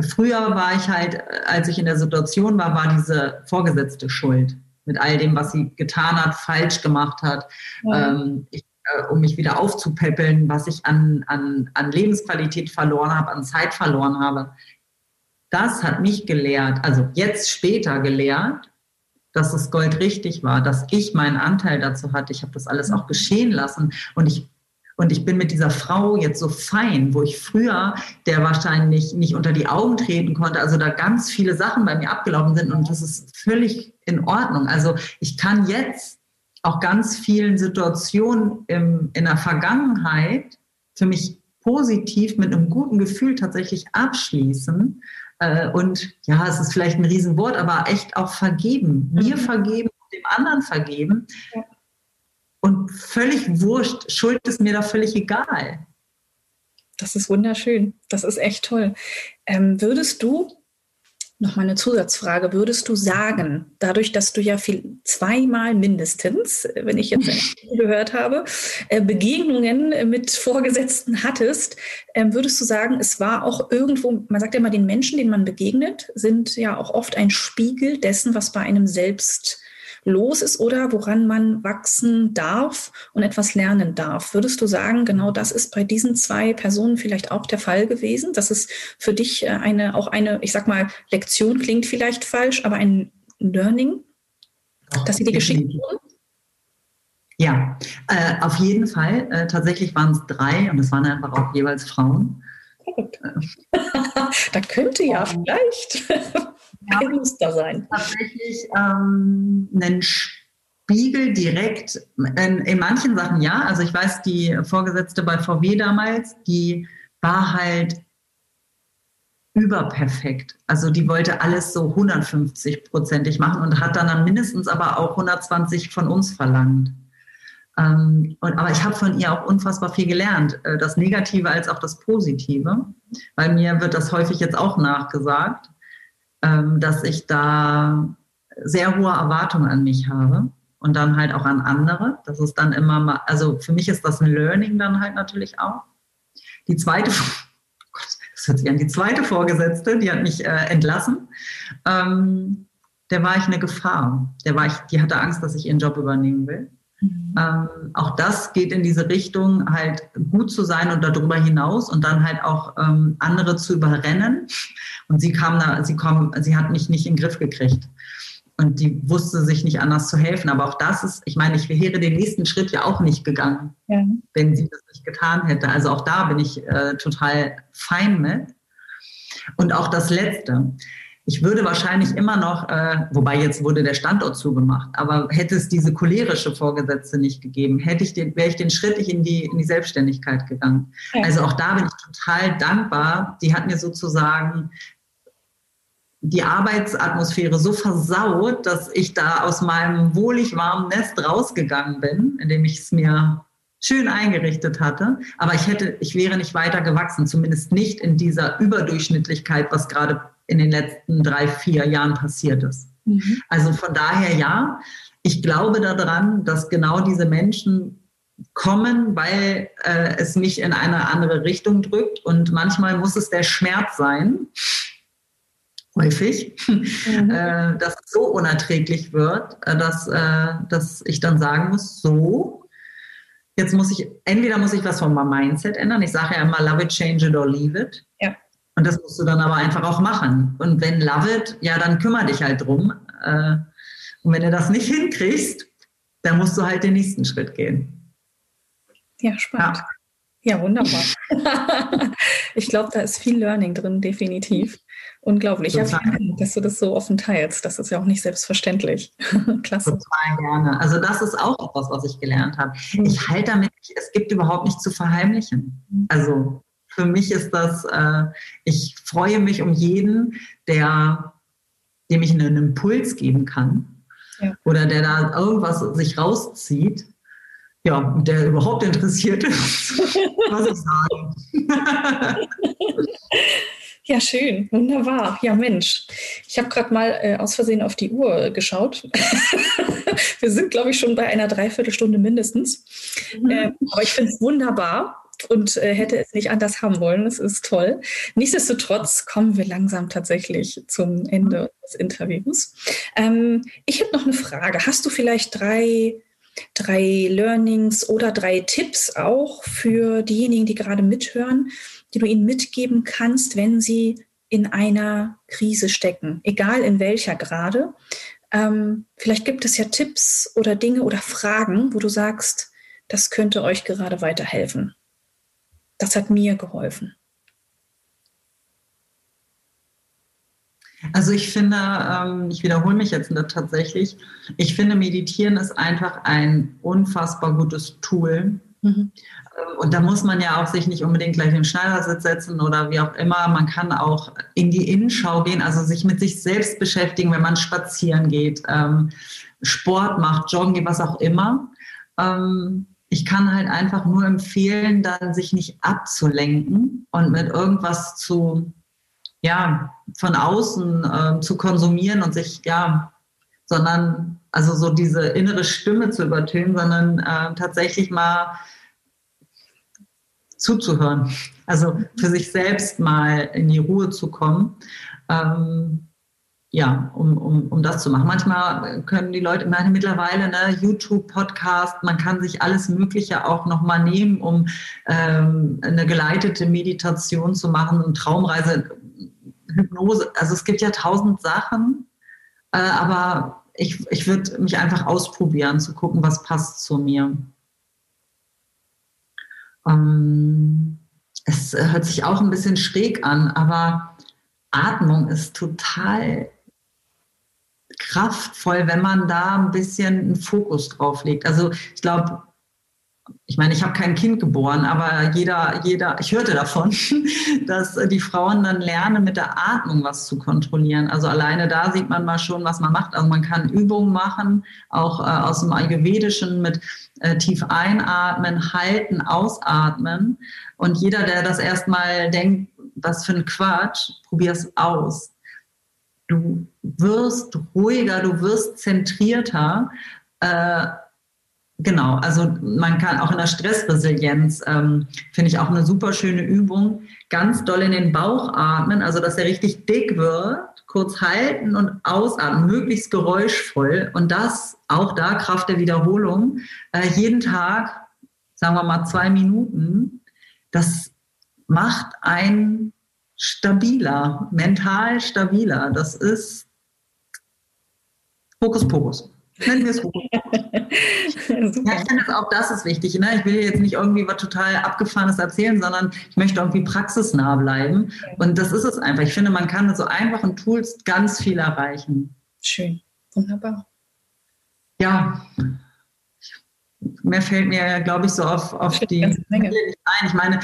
früher war ich halt, als ich in der Situation war, war diese Vorgesetzte schuld mit all dem, was sie getan hat, falsch gemacht hat, ja. ähm, ich, äh, um mich wieder aufzupäppeln, was ich an, an, an Lebensqualität verloren habe, an Zeit verloren habe. Das hat mich gelehrt, also jetzt später gelehrt, dass es Gold richtig war, dass ich meinen Anteil dazu hatte. Ich habe das alles auch geschehen lassen und ich und ich bin mit dieser Frau jetzt so fein, wo ich früher der wahrscheinlich nicht unter die Augen treten konnte, also da ganz viele Sachen bei mir abgelaufen sind und das ist völlig in Ordnung. Also ich kann jetzt auch ganz vielen Situationen im, in der Vergangenheit für mich positiv mit einem guten Gefühl tatsächlich abschließen. Äh, und ja, es ist vielleicht ein Riesenwort, aber echt auch vergeben. Mir mhm. vergeben, dem anderen vergeben. Ja. Und völlig wurscht, Schuld ist mir da völlig egal. Das ist wunderschön. Das ist echt toll. Ähm, würdest du, noch mal eine Zusatzfrage, würdest du sagen, dadurch, dass du ja viel, zweimal mindestens, wenn ich jetzt gehört habe, äh, Begegnungen mit Vorgesetzten hattest, äh, würdest du sagen, es war auch irgendwo, man sagt ja immer, den Menschen, denen man begegnet, sind ja auch oft ein Spiegel dessen, was bei einem selbst los ist oder woran man wachsen darf und etwas lernen darf. Würdest du sagen, genau das ist bei diesen zwei Personen vielleicht auch der Fall gewesen? Dass es für dich äh, eine, auch eine, ich sag mal, Lektion klingt vielleicht falsch, aber ein Learning, dass sie dir geschickt wurden? Ja, äh, auf jeden Fall. Äh, tatsächlich waren es drei und es waren einfach auch jeweils Frauen. [laughs] da könnte ja [laughs] vielleicht [laughs] ja, ein Muster sein. Tatsächlich ähm, einen Spiegel direkt in, in, manchen Sachen ja. Also ich weiß, die Vorgesetzte bei VW damals, die war halt überperfekt. Also die wollte alles so 150-prozentig machen und hat dann, dann mindestens aber auch 120 von uns verlangt. Ähm, und, aber ich habe von ihr auch unfassbar viel gelernt, äh, das Negative als auch das Positive, weil mir wird das häufig jetzt auch nachgesagt, dass ich da sehr hohe Erwartungen an mich habe und dann halt auch an andere. Das ist dann immer mal, also für mich ist das ein Learning dann halt natürlich auch. Die zweite, [laughs] oh Gott, das hört sich an, die zweite Vorgesetzte, die hat mich äh, entlassen. Ähm, der war ich eine Gefahr. Der war ich, die hatte Angst, dass ich ihren Job übernehmen will. Mhm. Ähm, auch das geht in diese Richtung, halt gut zu sein und darüber hinaus und dann halt auch ähm, andere zu überrennen. Und sie kam da, sie kam, sie hat mich nicht in den Griff gekriegt. Und die wusste sich nicht anders zu helfen. Aber auch das ist, ich meine, ich wäre den nächsten Schritt ja auch nicht gegangen, ja. wenn sie das nicht getan hätte. Also auch da bin ich äh, total fein mit. Und auch das Letzte. Ich würde wahrscheinlich immer noch, äh, wobei jetzt wurde der Standort zugemacht, aber hätte es diese cholerische Vorgesetzte nicht gegeben, hätte ich den, wäre ich den Schritt in die, in die Selbstständigkeit gegangen. Ja. Also auch da bin ich total dankbar. Die hat mir sozusagen die Arbeitsatmosphäre so versaut, dass ich da aus meinem wohlig warmen Nest rausgegangen bin, indem ich es mir schön eingerichtet hatte. Aber ich hätte, ich wäre nicht weiter gewachsen, zumindest nicht in dieser Überdurchschnittlichkeit, was gerade in den letzten drei, vier Jahren passiert ist. Mhm. Also von daher ja, ich glaube daran, dass genau diese Menschen kommen, weil äh, es mich in eine andere Richtung drückt. Und manchmal muss es der Schmerz sein, häufig, mhm. [laughs] äh, dass es so unerträglich wird, äh, dass, äh, dass ich dann sagen muss, so, jetzt muss ich, entweder muss ich was von meinem Mindset ändern. Ich sage ja immer, love it, change it or leave it. Und das musst du dann aber einfach auch machen. Und wenn love it, ja, dann kümmere dich halt drum. Äh, und wenn du das nicht [laughs] hinkriegst, dann musst du halt den nächsten Schritt gehen. Ja, spannend. Ja. Ja, wunderbar. [laughs] ich glaube, da ist viel Learning drin, definitiv. Unglaublich. Ja, dass du das so offen teilst. Das ist ja auch nicht selbstverständlich. [laughs] Klasse. Total gerne. Also das ist auch etwas, was ich gelernt habe. Mhm. Ich halte damit, es gibt überhaupt nichts zu verheimlichen. Also für mich ist das, äh, ich freue mich um jeden, der, dem ich einen Impuls geben kann ja. oder der da irgendwas sich rauszieht, ja, der überhaupt interessiert ist, [laughs] was ich sage. [laughs] Ja, schön, wunderbar. Ja, Mensch, ich habe gerade mal äh, aus Versehen auf die Uhr geschaut. [laughs] Wir sind, glaube ich, schon bei einer Dreiviertelstunde mindestens. Mhm. Äh, aber ich finde es wunderbar und äh, hätte es nicht anders haben wollen. Es ist toll. Nichtsdestotrotz kommen wir langsam tatsächlich zum Ende des Interviews. Ähm, ich habe noch eine Frage. Hast du vielleicht drei, drei Learnings oder drei Tipps auch für diejenigen, die gerade mithören, die du ihnen mitgeben kannst, wenn sie in einer Krise stecken, egal in welcher gerade? Ähm, vielleicht gibt es ja Tipps oder Dinge oder Fragen, wo du sagst, das könnte euch gerade weiterhelfen das hat mir geholfen. Also ich finde, ähm, ich wiederhole mich jetzt tatsächlich, ich finde, Meditieren ist einfach ein unfassbar gutes Tool. Mhm. Ähm, und da muss man ja auch sich nicht unbedingt gleich den Schneidersitz setzen oder wie auch immer. Man kann auch in die Innenschau gehen, also sich mit sich selbst beschäftigen, wenn man spazieren geht, ähm, Sport macht, joggen geht, was auch immer ich kann halt einfach nur empfehlen, dann sich nicht abzulenken und mit irgendwas zu, ja, von außen äh, zu konsumieren und sich, ja, sondern, also so diese innere Stimme zu übertönen, sondern äh, tatsächlich mal zuzuhören. Also für sich selbst mal in die Ruhe zu kommen. Ähm, ja, um, um, um das zu machen. Manchmal können die Leute, meine mittlerweile, ne, YouTube, Podcast, man kann sich alles Mögliche auch nochmal nehmen, um ähm, eine geleitete Meditation zu machen und Traumreise, Hypnose. Also es gibt ja tausend Sachen, äh, aber ich, ich würde mich einfach ausprobieren, zu gucken, was passt zu mir. Ähm, es hört sich auch ein bisschen schräg an, aber Atmung ist total kraftvoll, wenn man da ein bisschen einen Fokus drauf legt. Also ich glaube, ich meine, ich habe kein Kind geboren, aber jeder, jeder, ich hörte davon, [laughs] dass die Frauen dann lernen, mit der Atmung was zu kontrollieren. Also alleine da sieht man mal schon, was man macht. Also man kann Übungen machen, auch äh, aus dem Ayurvedischen mit äh, tief einatmen, halten, ausatmen. Und jeder, der das erstmal denkt, was für ein Quatsch, probier es aus. Du wirst ruhiger, du wirst zentrierter. Äh, Genau, also man kann auch in der Stressresilienz, ähm, finde ich auch eine super schöne Übung, ganz doll in den Bauch atmen, also dass er richtig dick wird, kurz halten und ausatmen, möglichst geräuschvoll und das auch da Kraft der Wiederholung, äh, jeden Tag, sagen wir mal zwei Minuten, das macht einen stabiler, mental stabiler. Das ist Hokuspokus. Nennen wir es hoch. [laughs] ja, ich finde auch das ist wichtig. Ne? Ich will jetzt nicht irgendwie was total Abgefahrenes erzählen, sondern ich möchte irgendwie praxisnah bleiben. Und das ist es einfach. Ich finde, man kann mit so einfachen Tools ganz viel erreichen. Schön, wunderbar. Ja, mehr fällt mir, glaube ich, so auf, auf die ein. Ich meine,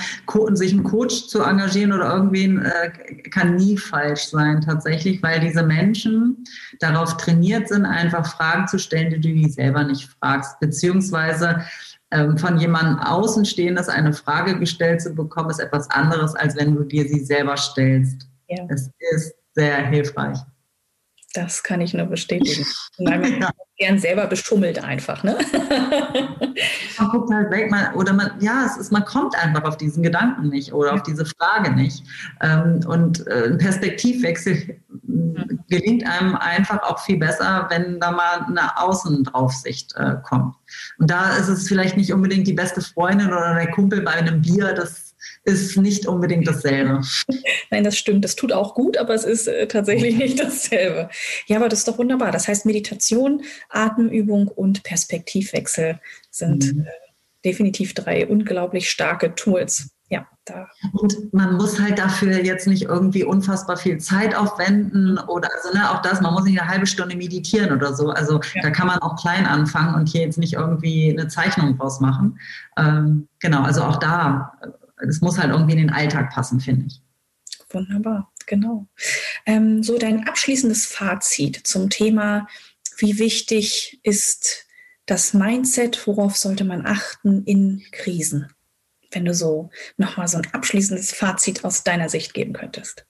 sich einen Coach zu engagieren oder irgendwen äh, kann nie falsch sein tatsächlich, weil diese Menschen darauf trainiert sind, einfach Fragen zu stellen, die du die selber nicht fragst, beziehungsweise ähm, von jemandem Außenstehendes eine Frage gestellt zu bekommen, ist etwas anderes, als wenn du dir sie selber stellst. Ja. Es ist sehr hilfreich. Das kann ich nur bestätigen. [laughs] Ja. Gern selber beschummelt einfach, ne? man guckt halt weg, man, oder man, ja, es ist, man kommt einfach auf diesen Gedanken nicht oder auf diese Frage nicht. Ähm, und äh, ein Perspektivwechsel mhm. gelingt einem einfach auch viel besser, wenn da mal eine Außendraufsicht äh, kommt. Und da ist es vielleicht nicht unbedingt die beste Freundin oder der Kumpel bei einem Bier, das ist nicht unbedingt dasselbe. [laughs] Nein, das stimmt. Das tut auch gut, aber es ist äh, tatsächlich nicht dasselbe. Ja, aber das ist doch wunderbar. Das heißt, Meditation, Atemübung und Perspektivwechsel sind mhm. äh, definitiv drei unglaublich starke Tools. Ja, da. Und man muss halt dafür jetzt nicht irgendwie unfassbar viel Zeit aufwenden oder also ne, auch das, man muss nicht eine halbe Stunde meditieren oder so. Also ja. da kann man auch klein anfangen und hier jetzt nicht irgendwie eine Zeichnung draus machen. Ähm, genau, also auch da es muss halt irgendwie in den Alltag passen, finde ich. Wunderbar, genau. Ähm, so dein abschließendes Fazit zum Thema, wie wichtig ist das Mindset, worauf sollte man achten in Krisen? Wenn du so nochmal so ein abschließendes Fazit aus deiner Sicht geben könntest.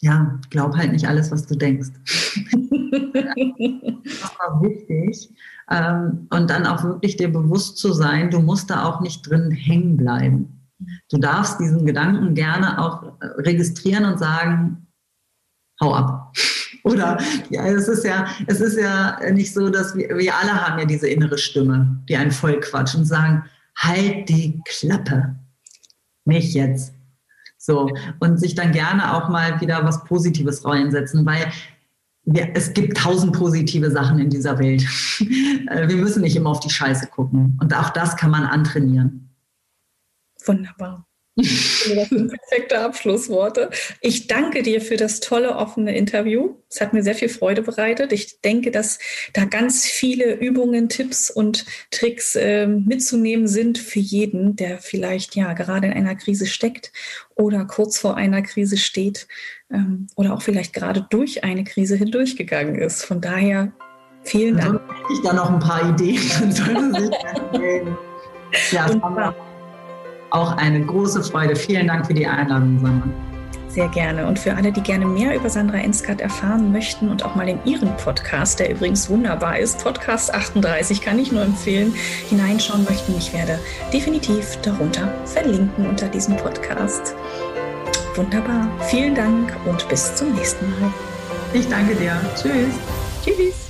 Ja, glaub halt nicht alles, was du denkst. [laughs] das war wichtig. Ähm, und dann auch wirklich dir bewusst zu sein, du musst da auch nicht drin hängen bleiben. Du darfst diesen Gedanken gerne auch äh, registrieren und sagen, hau ab. [laughs] Oder ja, es ist ja, es ist ja nicht so, dass wir, wir alle haben ja diese innere Stimme, die einen voll quatscht und sagen, halt die Klappe. Nicht jetzt. So. Und sich dann gerne auch mal wieder was Positives reinsetzen, weil wir, es gibt tausend positive Sachen in dieser Welt. [laughs] Äh, wir müssen nicht immer auf die Scheiße gucken. Und auch das kann man antrainieren. Wunderbar. Das sind perfekte Abschlussworte. Ich danke dir für das tolle offene Interview. Es hat mir sehr viel Freude bereitet. Ich denke, dass da ganz viele Übungen, Tipps und Tricks äh, mitzunehmen sind für jeden, der vielleicht ja gerade in einer Krise steckt oder kurz vor einer Krise steht ähm, oder auch vielleicht gerade durch eine Krise hindurchgegangen ist. Von daher vielen Dank. Ich da noch ein paar Ideen. [laughs] ja, auch eine große Freude. Vielen Dank für die Einladung, Sandra. Sehr gerne. Und für alle, die gerne mehr über Sandra Enskat erfahren möchten und auch mal in ihren Podcast, der übrigens wunderbar ist, Podcast 38, kann ich nur empfehlen, hineinschauen möchten. Ich werde definitiv darunter verlinken unter diesem Podcast. Wunderbar. Vielen Dank und bis zum nächsten Mal. Ich danke dir. Tschüss. Tschüss.